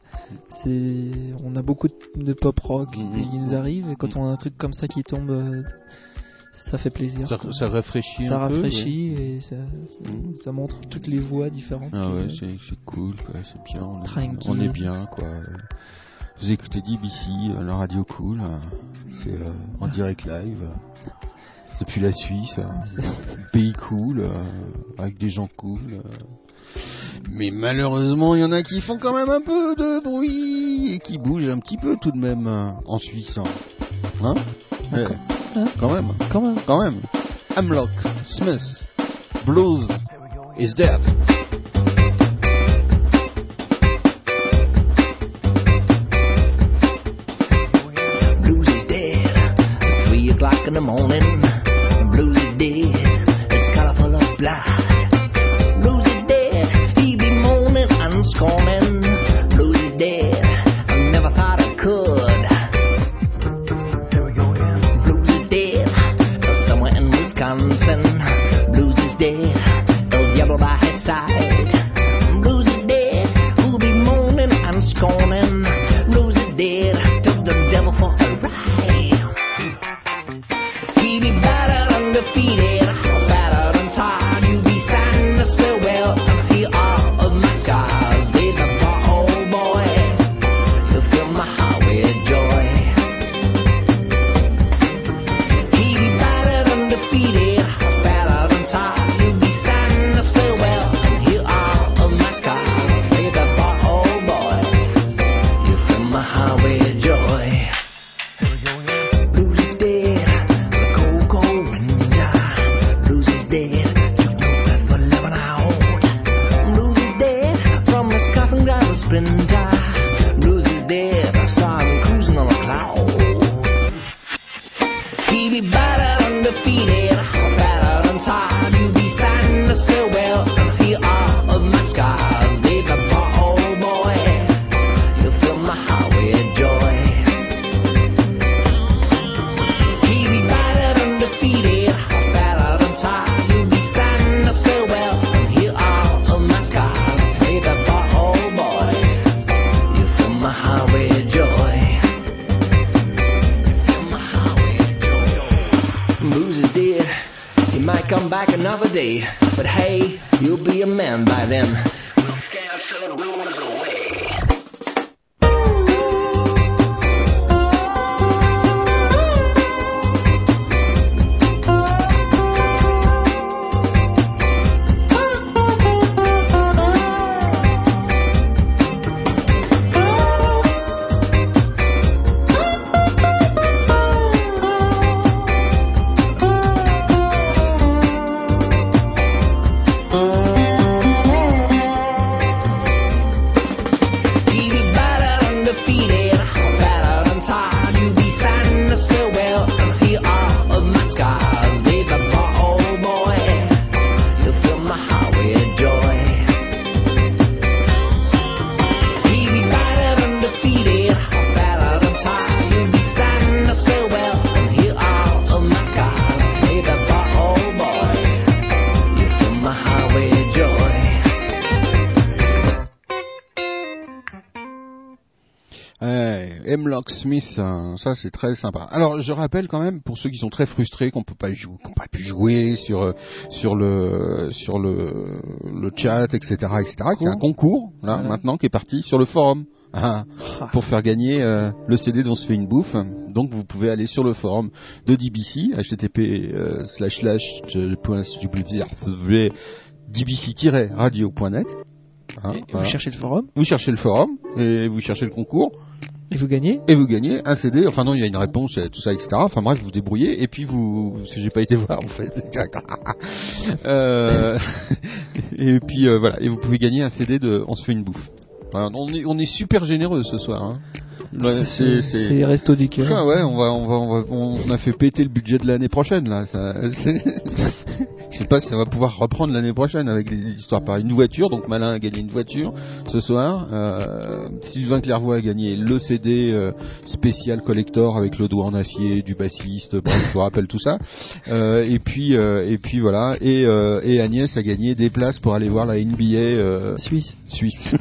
c'est, on a beaucoup de, pop rock Mhm. qui nous arrive et quand on a un truc comme ça qui tombe, euh, ça fait plaisir. Ça- rafraîchit Ça un peu, rafraîchit et ça, ça montre toutes les voix différentes. Ah ouais, c'est cool, quoi, c'est bien. On est, Tranquille. on est bien, quoi. Vous écoutez DBC, euh, la radio cool. euh, C'est euh, en direct live. depuis la Suisse. euh, Pays cool, euh, avec des gens cool. euh. Mais malheureusement, il y en a qui font quand même un peu de bruit et qui bougent un petit peu tout de même euh, en Suisse. Hein, Hein? Ouais, Quand même. Quand même. Quand même. Hamlock, Smith, Blues is dead. Smith, hein, ça c'est très sympa. Alors je rappelle quand même pour ceux qui sont très frustrés qu'on peut pas jouer, qu'on pas pu jouer sur euh, sur le sur le le chat, etc., etc. Qu'il y a un concours là maintenant qui est parti sur le forum. Ah, pour faire gagner euh, le CD dont on se fait une bouffe. Donc vous pouvez aller sur le forum de DBC, http euh, slash slash point www dbc-radio.net. Hein, voilà. Vous cherchez le forum? Vous cherchez le forum et vous cherchez le concours. Et vous gagnez Et vous gagnez un CD. Enfin non, il y a une réponse, tout ça, etc. Enfin bref, vous vous débrouillez. Et puis vous, que j'ai pas été voir en fait. Euh, et puis euh, voilà. Et vous pouvez gagner un CD de On se fait une bouffe. On est on est super généreux ce soir. Hein. Ouais, C'est- Resto du Cœur. Ah ouais, on va, on va, on va, on a fait péter le budget de l'année prochaine là. Ça, je sais pas si ça va pouvoir reprendre l'année prochaine avec des histoires pareilles. Une voiture, donc Malin a gagné une voiture ce soir. Euh, Sylvain Clairvoy a gagné le CD euh, spécial collector avec le doigt en acier du bassiste. Bref, je vous rappelle tout ça. Euh, et puis, euh, et puis voilà. Et, et Agnès a gagné des places pour aller voir la NBA Suisse. Suisse.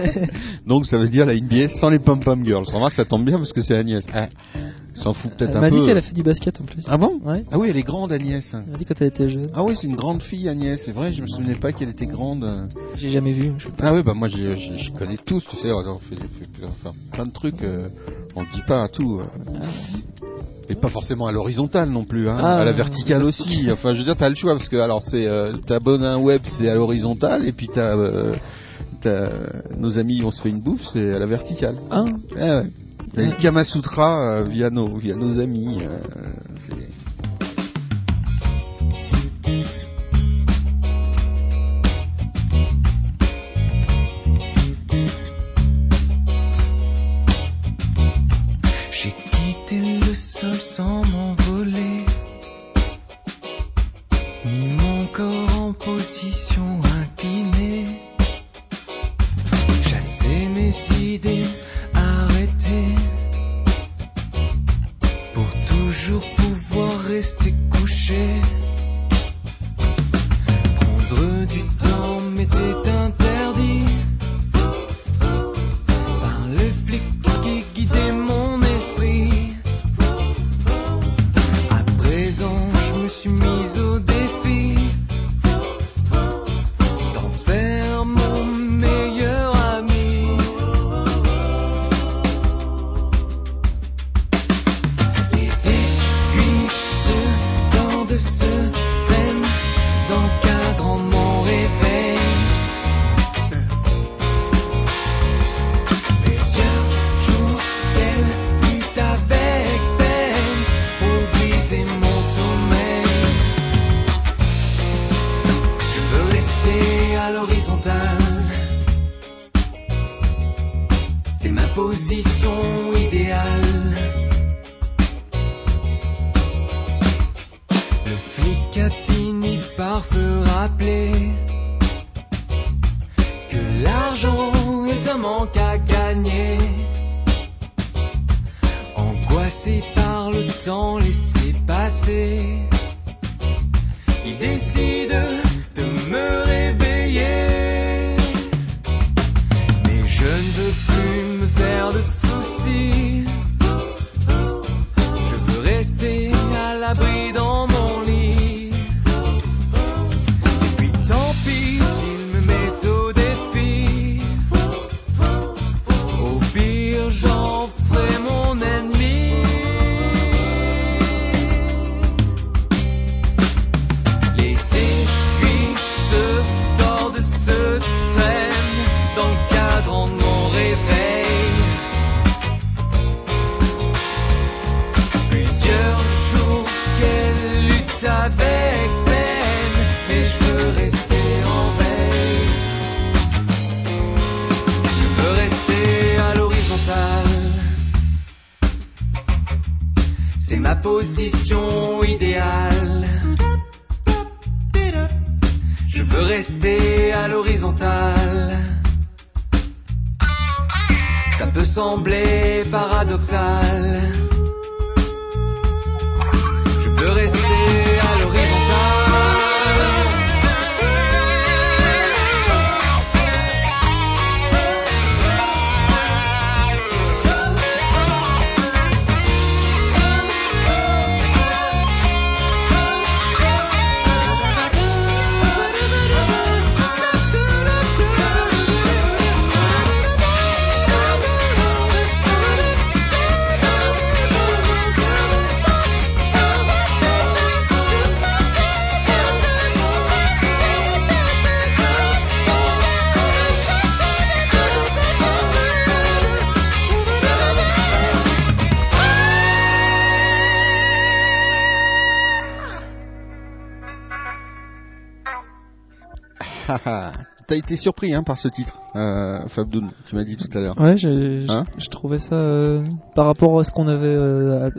donc ça veut dire la NBA sans les pom pom girls. Remarque, ça tombe bien parce que c'est Agnès. Ah, s'en fout peut-être Elle un m'a peu. dit qu'elle a fait du basket en plus. Ah bon? Ouais. Ah oui, elle est grande Agnès. Elle m'a dit quand elle était jeune. Ah oui, c'est une grande fille Agnès. C'est vrai, je me souvenais pas qu'elle était grande. J'ai jamais vu. Je sais pas. Ah oui, bah moi je, je, je connais tous, tu sais, on fait, fait plein de trucs, euh, on le dit pas à tout. euh. Et pas forcément à l'horizontale non plus, hein, Ah, à la verticale aussi. Enfin, je veux dire, t'as le choix parce que alors c'est euh, t'abonnes à un web, c'est à l'horizontale, et puis t'as euh, t'as nos amis, on se fait une bouffe, c'est à la verticale. Ah. Ouais, ouais. Il y a le Kama Sutra euh, via nos via nos amis. euh, c'est- J'ai quitté le sol sans m'envoler, mis mon corps en position mes idées, arrêter, pour toujours pouvoir rester couché. Prendre du temps m'était interdit paradoxal. Été surpris hein, par ce titre, euh, Fabdoun, tu m'as dit tout à l'heure. Ouais, je, Hein je trouvais ça euh, par rapport à ce qu'on avait euh,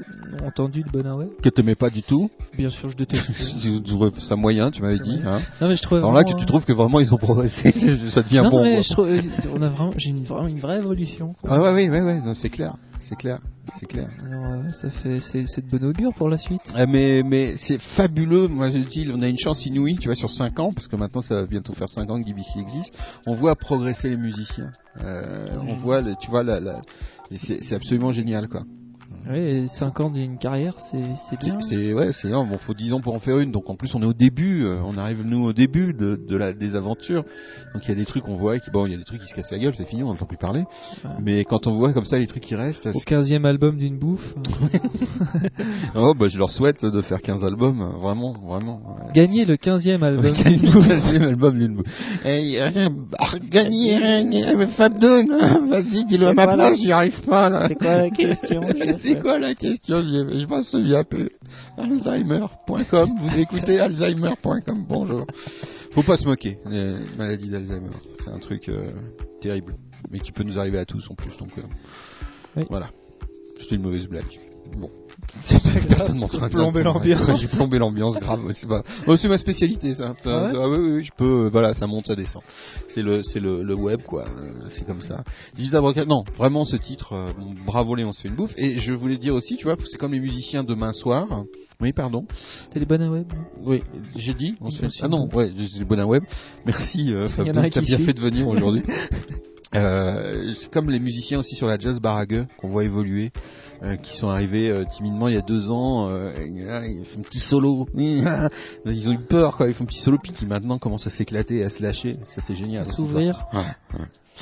entendu de Bonaway. Que t'aimais pas du tout. Bien sûr, je déteste. Tu trouvais ça moyen, tu m'avais dit. Hein. Non, mais je trouvais Alors là, que tu trouves que vraiment ils ont progressé, ça devient non, bon. mais je trouve, euh, on a vraiment, j'ai une, vraiment une vraie évolution. quoi. Ah ouais, ouais, ouais, ouais, non, c'est clair, c'est clair, c'est clair. Alors, euh, ça fait, c'est, de bon augure pour la suite. Ah, mais mais c'est fabuleux. Moi, je dis, on a une chance inouïe, tu vois, sur 5 ans, parce que maintenant, ça va bientôt faire 5 ans que BBC existe. On voit progresser les musiciens. Euh, on voit, le- tu vois, la, la- c'est absolument génial, quoi. Ouais, 5 ans d'une carrière, c'est, c'est bien. C'est ouais, c'est non, bon, faut 10 ans pour en faire une. Donc en plus, on est au début. euh, on arrive nous au début de, de la des aventures. Donc il y a des trucs on voit qui bon, il y a des trucs qui se cassent la gueule, c'est fini, on n'entend plus parler. Mais quand on voit comme ça les trucs qui restent, Au c'est- 15 album d'une bouffe. oh bah je leur souhaite de faire 15 albums, vraiment, vraiment. ouais. Gagner le 15 album bouffe. quinzième album d'une bouffe. Hey, euh, bah, gagner euh, hein, vas-y, dis-le à ma place, la- j'y arrive pas là. C'est quoi la question C'est quoi la question Je m'en souviens peu. Alzheimer.com, vous écoutez Alzheimer.com, bonjour. Faut pas se moquer, les maladies d'Alzheimer. C'est un truc euh, terrible, mais qui peut nous arriver à tous en plus, donc euh, voilà. C'était une mauvaise blague. Bon. Personne m'en t'as train plombé l'ambiance. J'ai plombé l'ambiance, grave. C'est pas... oh, c'est ma spécialité, ça. Enfin, Ah ouais ah oui, oui, oui, je peux. Voilà, ça monte, ça descend. C'est le, c'est le, le web, quoi. euh, C'est comme ça. Non, vraiment ce titre. euh, bon, bravo, Léon, se fait une bouffe. Et je voulais dire aussi, tu vois, c'est comme les musiciens demain soir. Oui, pardon. C'était les bonnes web. Oui, j'ai dit. On se fait... Merci. Ah non, ouais, c'est bon web. Merci, euh, Fabien, t'as bien suit. fait de venir aujourd'hui. Euh, c'est comme les musiciens aussi sur la jazz barague qu'on voit évoluer, qui sont arrivés euh, timidement il y a deux ans, euh, ils font un petit solo, ils ont eu peur quoi, ils font un petit solo puis qui maintenant commencent à s'éclater et à se lâcher, ça c'est génial. S'ouvrir.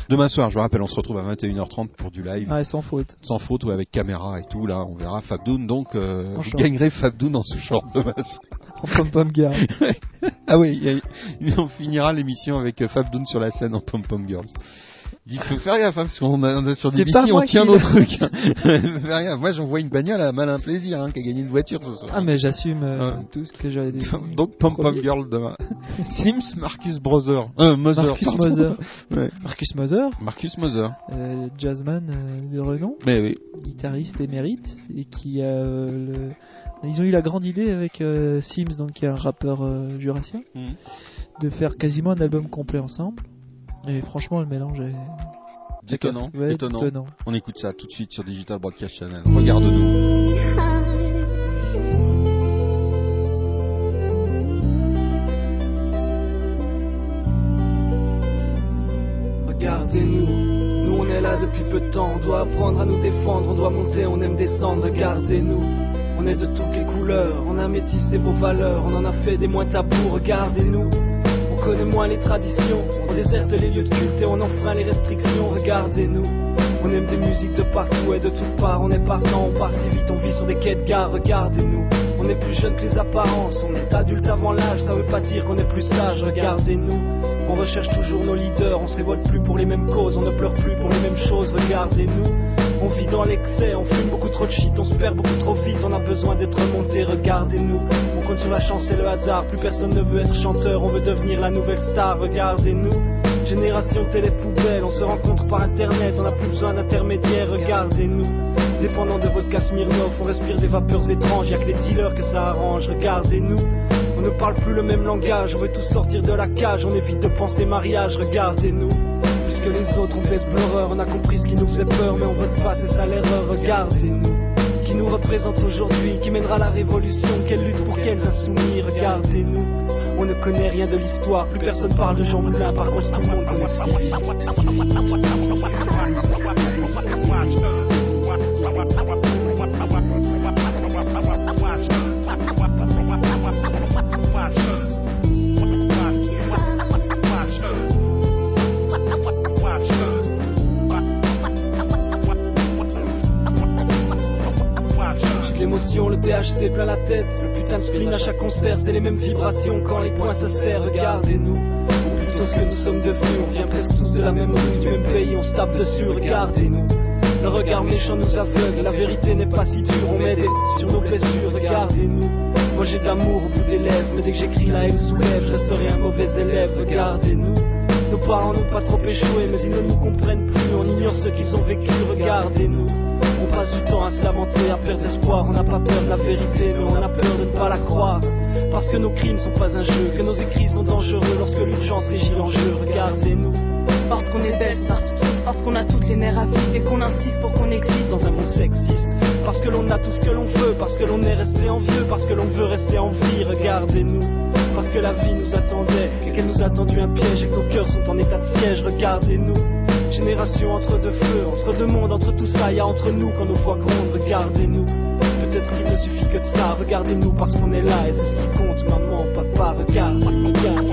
Demain soir, je vous rappelle, on se retrouve à 21h30 pour du live. Ouais, sans faute. Sans faute, ouais, avec caméra et tout, là, on verra Fabdoun, donc euh, short. gagnerez Fabdoun en ce genre de masse. En pom-pom girl. ah oui, on finira l'émission avec euh, Fabdoun sur la scène en Pom Pom Girls. Dis, faut faire gaffe, hein, parce qu'on a sur C'est des pas BC, on tient nos trucs. Faire gaffe. Moi, j'en vois une bagnole à malin plaisir, hein, qui a gagné une voiture ce soir. Ah, mais j'assume euh, Ouais. tout ce que j'avais dit. Donc, Pom Pom. Girl demain. Sims Marcus Brother. Euh, Mother, Marcus. Mother. Ouais. Marcus Mother, Marcus Mother. euh, jazzman euh, de renom, Mais oui. guitariste émérite, et qui a le... Ils ont eu la grande idée avec Sims, donc qui est un rappeur jurassien, Mhm. de faire quasiment un album complet ensemble. Et franchement, le mélange est Étonnant, Ouais, étonnant. étonnant. On écoute ça tout de suite sur Digital Broadcast Channel. Regarde-nous. Regardez-nous, nous on est là depuis peu de temps, on doit apprendre à nous défendre, on doit monter, on aime descendre, regardez-nous. On est de toutes les couleurs, on a métissé vos valeurs, on en a fait des moins tabous, regardez-nous. On connaît moins les traditions, on déserte les lieux de culte et on enfreint les restrictions, regardez-nous. On aime des musiques de partout et de toutes parts, on est partant, on part si vite, on vit sur des quais de regardez-nous. On est plus jeune que les apparences, on est adulte avant l'âge, ça veut pas dire qu'on est plus sage, regardez-nous. On recherche toujours nos leaders, on se révolte plus pour les mêmes causes, on ne pleure plus pour les mêmes choses, regardez-nous. On vit dans l'excès, on fume beaucoup trop de shit, on se perd beaucoup trop vite, on a besoin d'être monté, regardez-nous. Compte sur la chance et le hasard, plus personne ne veut être chanteur, on veut devenir la nouvelle star, regardez-nous. Génération télé poubelle, on se rencontre par internet, on n'a plus besoin d'intermédiaires, regardez-nous. Dépendant de votre Smirnoff, on respire des vapeurs étranges, y a que les dealers que ça arrange, regardez-nous. On ne parle plus le même langage, on veut tous sortir de la cage, on évite de penser mariage, regardez-nous. Plus que les autres, on baisse pleureur, on a compris ce qui nous faisait peur, mais on veut pas, c'est ça l'erreur, regardez-nous. Qui nous représente aujourd'hui, qui mènera la révolution, quelle lutte pour quels insoumis, regardez-nous. On ne connaît rien de l'histoire, plus personne parle de Jean Moulin, par contre tout le monde. Le THC plein la tête, le putain de spleen à chaque concert, c'est les mêmes vibrations quand les points se serrent, regardez-nous. Ou plutôt ce que nous sommes devenus, on vient presque tous de la même rue, du même pays, on se tape dessus, regardez-nous. Le regard méchant nous aveugle, la vérité n'est pas si dure, on met des sur nos blessures, regardez-nous. Moi j'ai de l'amour au bout des lèvres, mais dès que j'écris la haine soulève, je resterai un mauvais élève. Regardez-nous. Nos parents n'ont pas trop échoué, mais ils ne nous comprennent plus. On ignore ce qu'ils ont vécu, regardez-nous. On passe du temps à se lamenter, à perdre espoir. On n'a pas peur de la vérité, mais on a peur de ne pas la croire. Parce que nos crimes sont pas un jeu, que nos écrits sont dangereux lorsque l'urgence régit l'enjeu. Regardez-nous. Parce qu'on est belle, c'est artiste, parce qu'on a toutes les nerfs à vivre et qu'on insiste pour qu'on existe dans un monde sexiste. Parce que l'on a tout ce que l'on veut, parce que l'on est resté envieux, parce que l'on veut rester en vie. Regardez-nous. Parce que la vie nous attendait, et qu'elle nous a tendu un piège et que nos cœurs sont en état de siège. Regardez-nous. Génération entre deux feux, entre deux mondes, entre tout ça, y a entre nous quand nos voix grondent. Regardez-nous. Peut-être qu'il ne suffit que de ça. Regardez-nous parce qu'on est là et c'est ce qui compte. Maman, papa, regarde, regarde.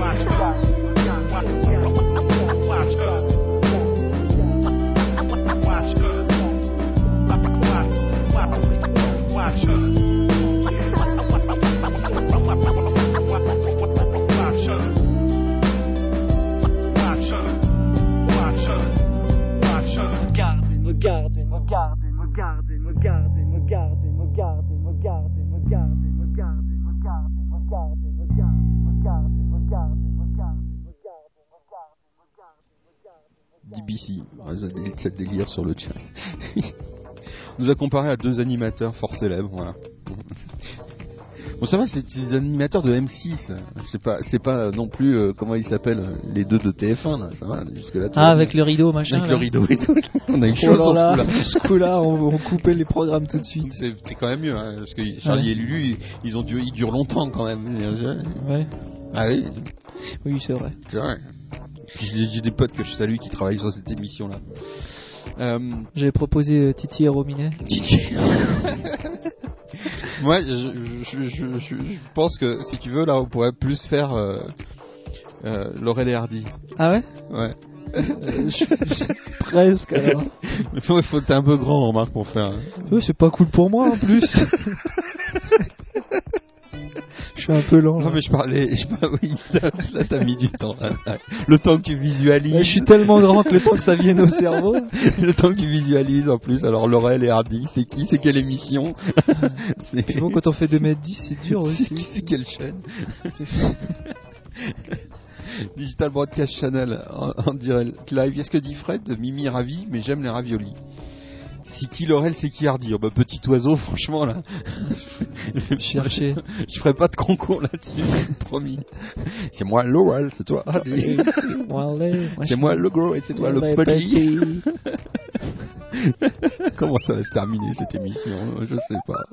DBC, ça dé- ça délire sur le chat. On nous a comparé à deux animateurs fort célèbres, voilà. Bon ça va, c'est des animateurs de M6. Je sais pas, c'est pas non plus euh, comment ils s'appellent euh, les deux de TF1 là. Ça va. Ah, avec le rideau, machin. Avec là. le rideau et tout. On a eu Oh chaud là là, ce coup-là. ce coup-là, on, on coupait les programmes tout de suite. C'est c'est quand même mieux, hein, parce que Charlie Ouais. et Lulu, ont ils durent longtemps quand même. Ouais. Ah oui. Oui, c'est vrai. C'est vrai. J'ai des potes que je salue qui travaillent sur cette émission là. Euh, J'ai proposé euh, Titi et Rominet. Titi. Moi, je, je, je, je, pense que si tu veux, là, on pourrait plus faire euh, euh, Laurel et Hardy. Ah ouais? Ouais. Euh, Presque alors. Il faut, faut t'es un peu grand, remarque, pour faire. hein. Ouais, c'est pas cool pour moi en plus. je suis un peu lent. Non, là. mais je parlais. Je par- oui, ça, ça t'a mis du temps. là, là. Le temps que tu visualises. Ouais, je suis tellement grand que le temps que ça vienne au cerveau. le temps que tu visualises en plus. Alors, Laurel et Hardy, c'est qui? C'est quelle émission? C'est bon, quand on fait 2m10, c'est dur aussi. C'est quelle chaîne? Digital Broadcast Channel en, en direct live. Est-ce que dit Fred Mimi ravi, mais j'aime les raviolis. Si qui Laurel, c'est qui Hardy Oh, bah, Petit oiseau, franchement là. Chercher. Je ferai pas de concours là-dessus, promis. C'est moi Laurel, c'est toi Hardy. C'est moi le gros et c'est toi le petit. Comment ça va se terminer cette émission? Je sais pas.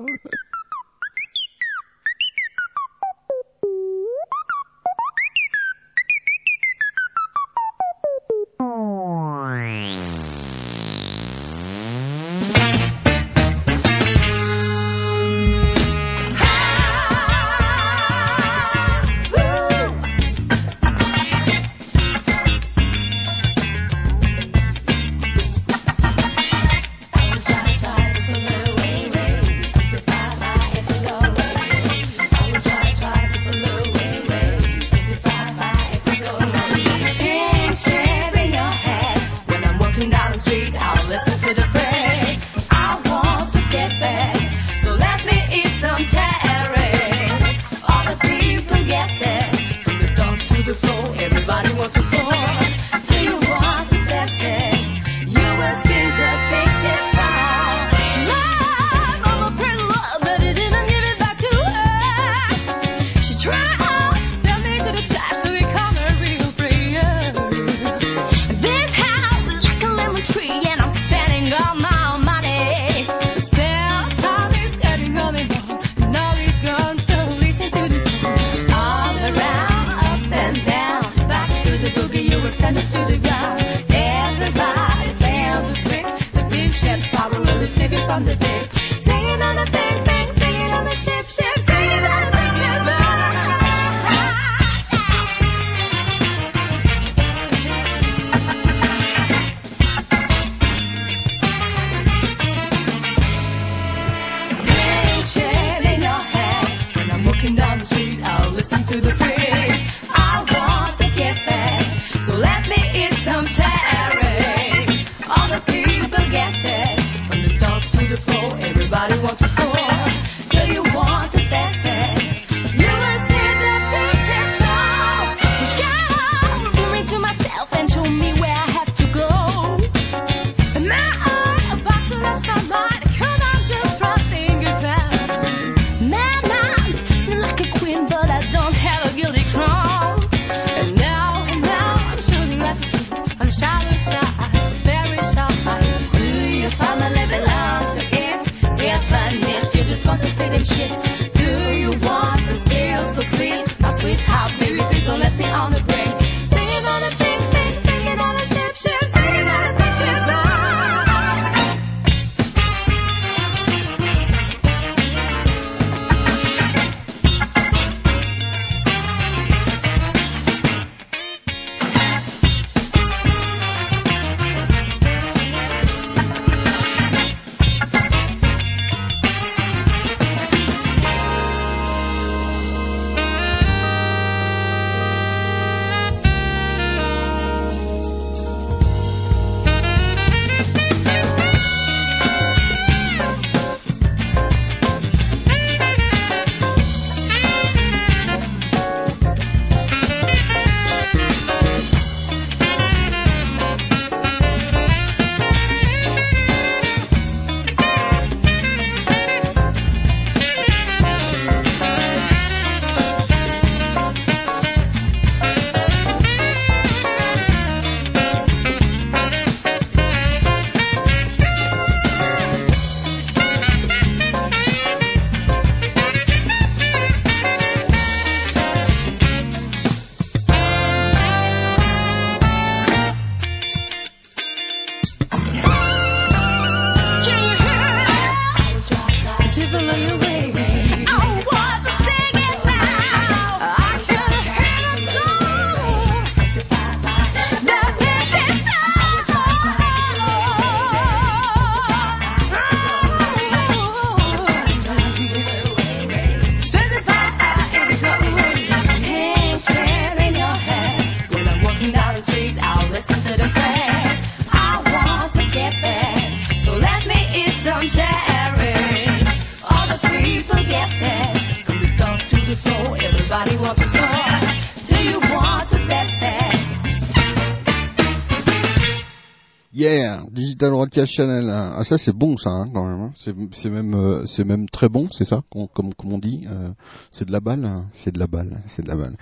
Digital Broadcast Channel. Ah ça c'est bon ça hein, quand même. hein. C'est même euh, c'est même très bon, c'est ça comme comme on dit. euh, c'est de la balle, hein. c'est de la balle, c'est de la balle.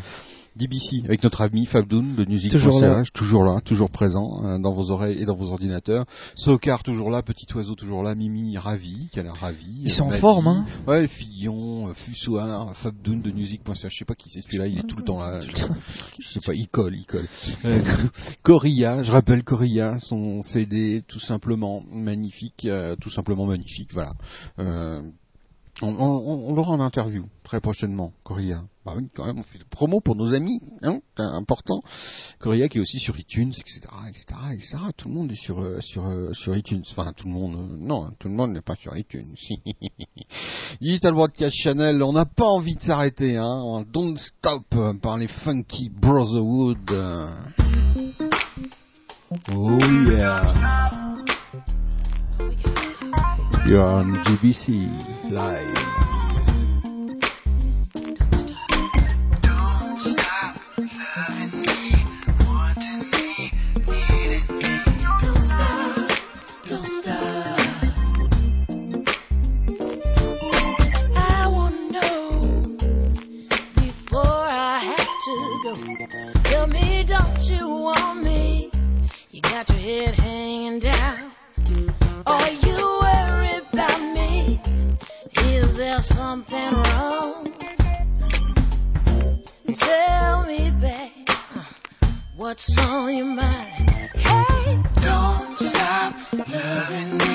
DBC avec notre ami Fabdoun de Music Toujours là. toujours là, toujours présent euh, dans vos oreilles et dans vos ordinateurs. Sokar toujours là, petit oiseau toujours là, Mimi ravi, qui a l'air ravi. Ils sont en forme, hein. Ouais, Fillon, euh, Fussoir, Fabdoun de Music.ch, je sais pas qui c'est celui-là, il est tout le temps là. Je, je sais pas, il colle, il colle. Euh, Corilla, je rappelle Corilla, son CD tout simplement magnifique, euh, tout simplement magnifique, voilà. On, on, on l'aura en interview très prochainement, Corilla. Bah oui, quand même, on fait de promo pour nos amis, hein, c'est important. Corilla qui est aussi sur iTunes, etc., etc., etc. Tout le monde est sur euh, sur euh, sur iTunes. Enfin, tout le monde, euh, non, tout le monde n'est pas sur iTunes. Digital Broadcast Channel, on n'a pas envie de s'arrêter, hein. On Don't Stop par les Funky Brotherhood. Oh yeah. You're on GBC live. Don't stop. Loving me, wanting me, needing me. Don't stop, don't stop. I wanna know before I have to go. Tell me, don't you want me? You got your head hanging down. Something wrong? Tell me, babe, what's on your mind? Hey, don't stop loving me,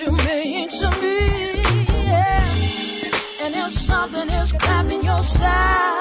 you mean to me. Yeah. And if something is clapping your style,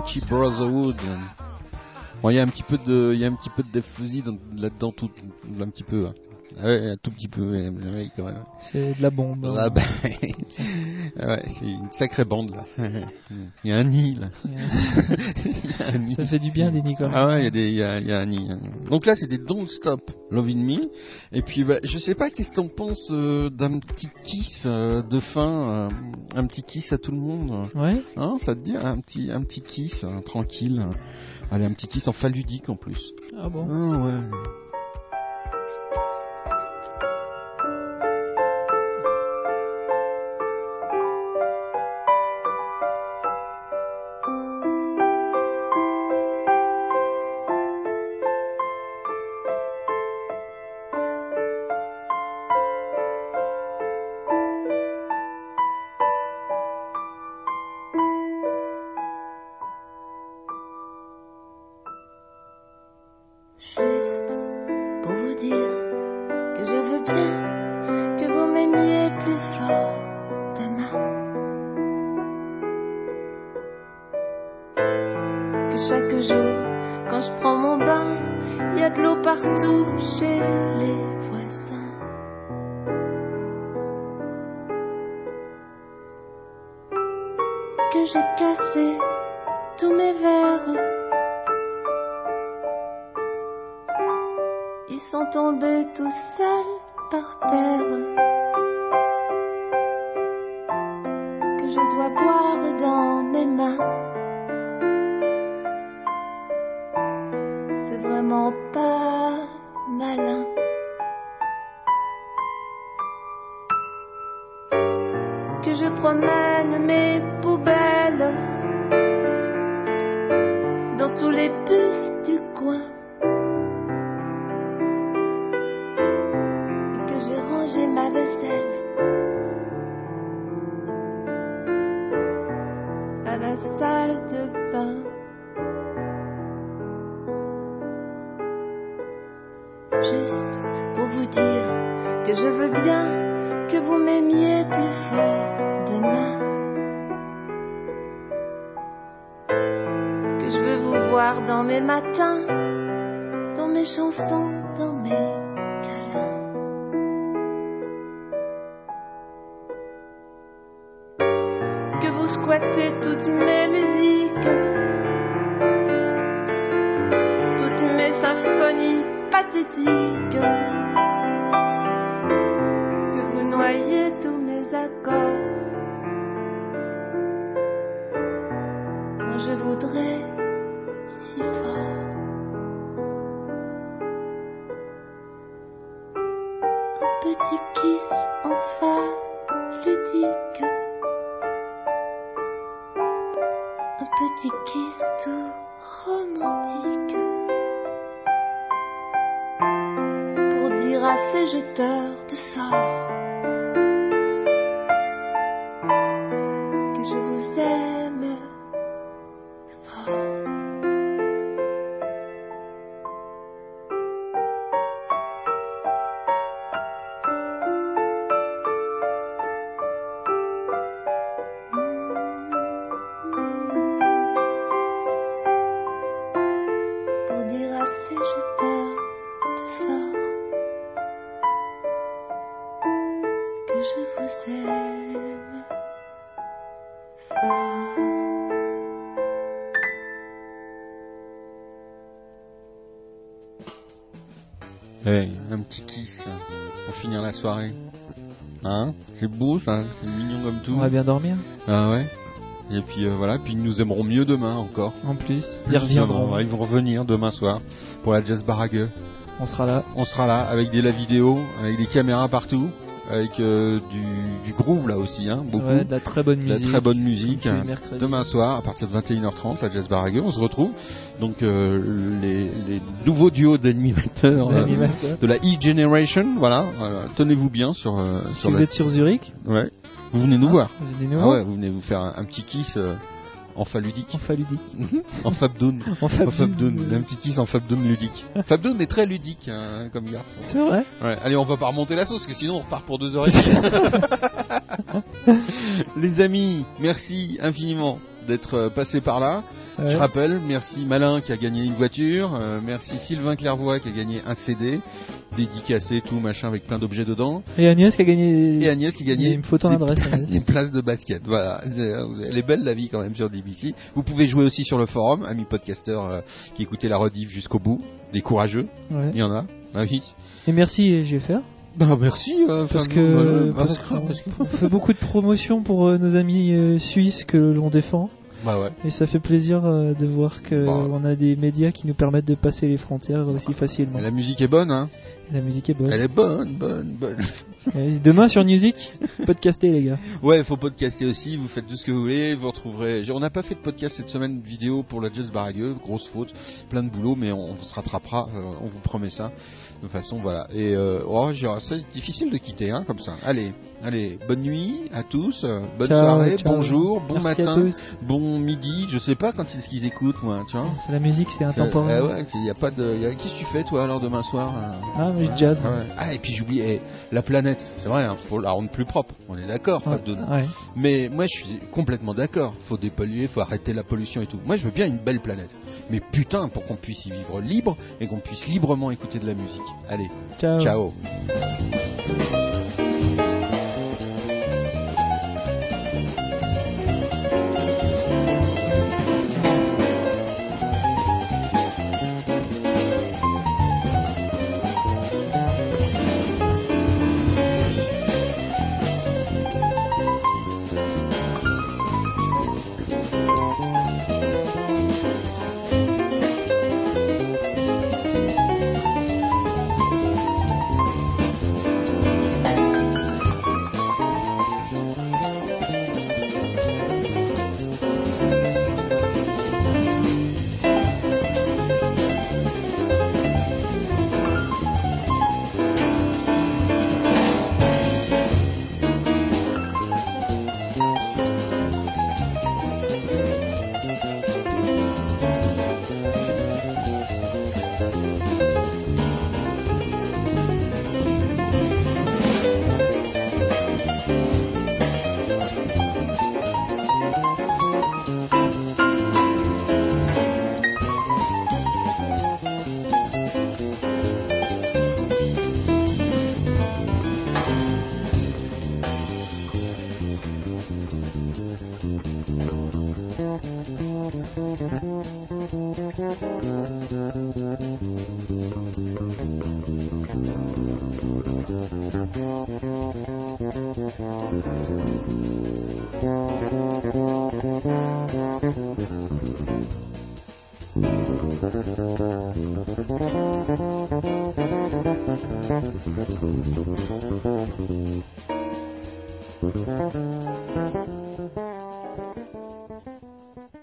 Funky Brotherhood. Bon, il y a un petit peu de, il y a un petit peu de Def là-dedans, tout, un petit peu. hein. Ouais, un tout petit peu, oui, quand même. C'est de la bombe. hein. Ah, bah, ouais, c'est une sacrée bande là. Il y a un nid là. Un nid. Ça fait du bien des nids quand même. Ah ouais, il y a des, il y a, il y a un nid. Donc là, c'était Don't Stop Loving Me. Et puis, bah, je sais pas qu'est-ce que t'en penses euh, d'un petit kiss euh, de fin, euh, un petit kiss à tout le monde? Ouais. Hein, ça te dit un petit, un petit kiss tranquille? Allez, un petit kiss en faludique en plus. Ah bon? Ah ouais. Soirée. Hein? C'est beau ça, c'est mignon comme tout. On va bien dormir. Ah ouais. Et puis euh, voilà, puis ils nous aimeront mieux demain encore. En plus, Plus ils reviendront. Ils vont revenir demain soir pour la Jazz Barague. On sera là. On sera là avec des la vidéo, avec des caméras partout, avec euh, du, du groove là aussi, hein, beaucoup. Ouais, de la très bonne la musique. très bonne mercredis. Demain soir, à partir de 21h30, la Jazz Barague, on se retrouve. Donc euh, les, les nouveaux duos d'animateurs euh, de la E-Generation, voilà. Tenez-vous bien sur. Si sur vous la- êtes sur Zurich, Ouais. Vous venez nous Ah, voir. vous venez nous Ah ouais, vous venez vous faire un, un petit kiss euh, en faludique. en faludique. en fabdoun. En fabdoun. Un petit kiss en fabdoun ludique. fabdoun est très ludique hein, comme garçon. C'est vrai Ouais, allez, on va pas remonter la sauce, parce que sinon on repart pour deux heures et demie. Les amis, merci infiniment d'être passés par là. Je rappelle, merci Malin qui a gagné une voiture, euh, merci Sylvain Clairvoy qui a gagné un CD, dédicacé, tout machin avec plein d'objets dedans. Et Agnès qui a gagné. Et Agnès qui a gagné faut ton des adresse, des places de basket. Voilà, elle est belle la vie quand même sur DBC. Vous pouvez jouer aussi sur le forum, amis podcasteurs euh, qui écoutaient la rediff jusqu'au bout, des courageux. Ouais. Il y en a. Ah oui. Et merci GFR. Bah merci. euh, Parce que, voilà, parce bah, parce que- on fait beaucoup de promotions pour euh, nos amis euh, suisses que l'on défend. Bah ouais. Et ça fait plaisir euh, de voir que Bah. on a des médias qui nous permettent de passer les frontières aussi facilement. La musique est bonne, hein. La musique est bonne. Elle est bonne, bonne, bonne. Et demain sur Music, podcaster les gars. Ouais, faut podcaster aussi, vous faites tout ce que vous voulez, vous retrouverez... On n'a pas fait de podcast cette semaine vidéo pour la Jazz Baragueux, grosse faute, plein de boulot, mais on, se rattrapera, euh, on vous promet ça. De toute façon, voilà. Et euh, oh, c'est difficile de quitter, hein, comme ça. Allez, allez, bonne nuit à tous, euh, bonne Ciao, soirée, ciao. bonjour, bon Merci matin, bon midi, je sais pas quand est-ce qu'ils écoutent, moi, tu vois. C'est la musique, c'est intemporel. Euh, ouais, il y a pas de... y a- Qu'est-ce que tu fais, toi, alors, demain soir euh? Ah, mais je jazz. Ah, ouais. Ah, et puis j'oublie, eh, la planète, c'est vrai, hein, faut la rendre plus propre, on est d'accord. Ouais, ouais. Mais moi je suis complètement d'accord, faut dépolluer, faut arrêter la pollution et tout. Moi je veux bien une belle planète. Mais putain, pour qu'on puisse y vivre libre et qu'on puisse librement écouter de la musique. Allez, Ciao. ciao.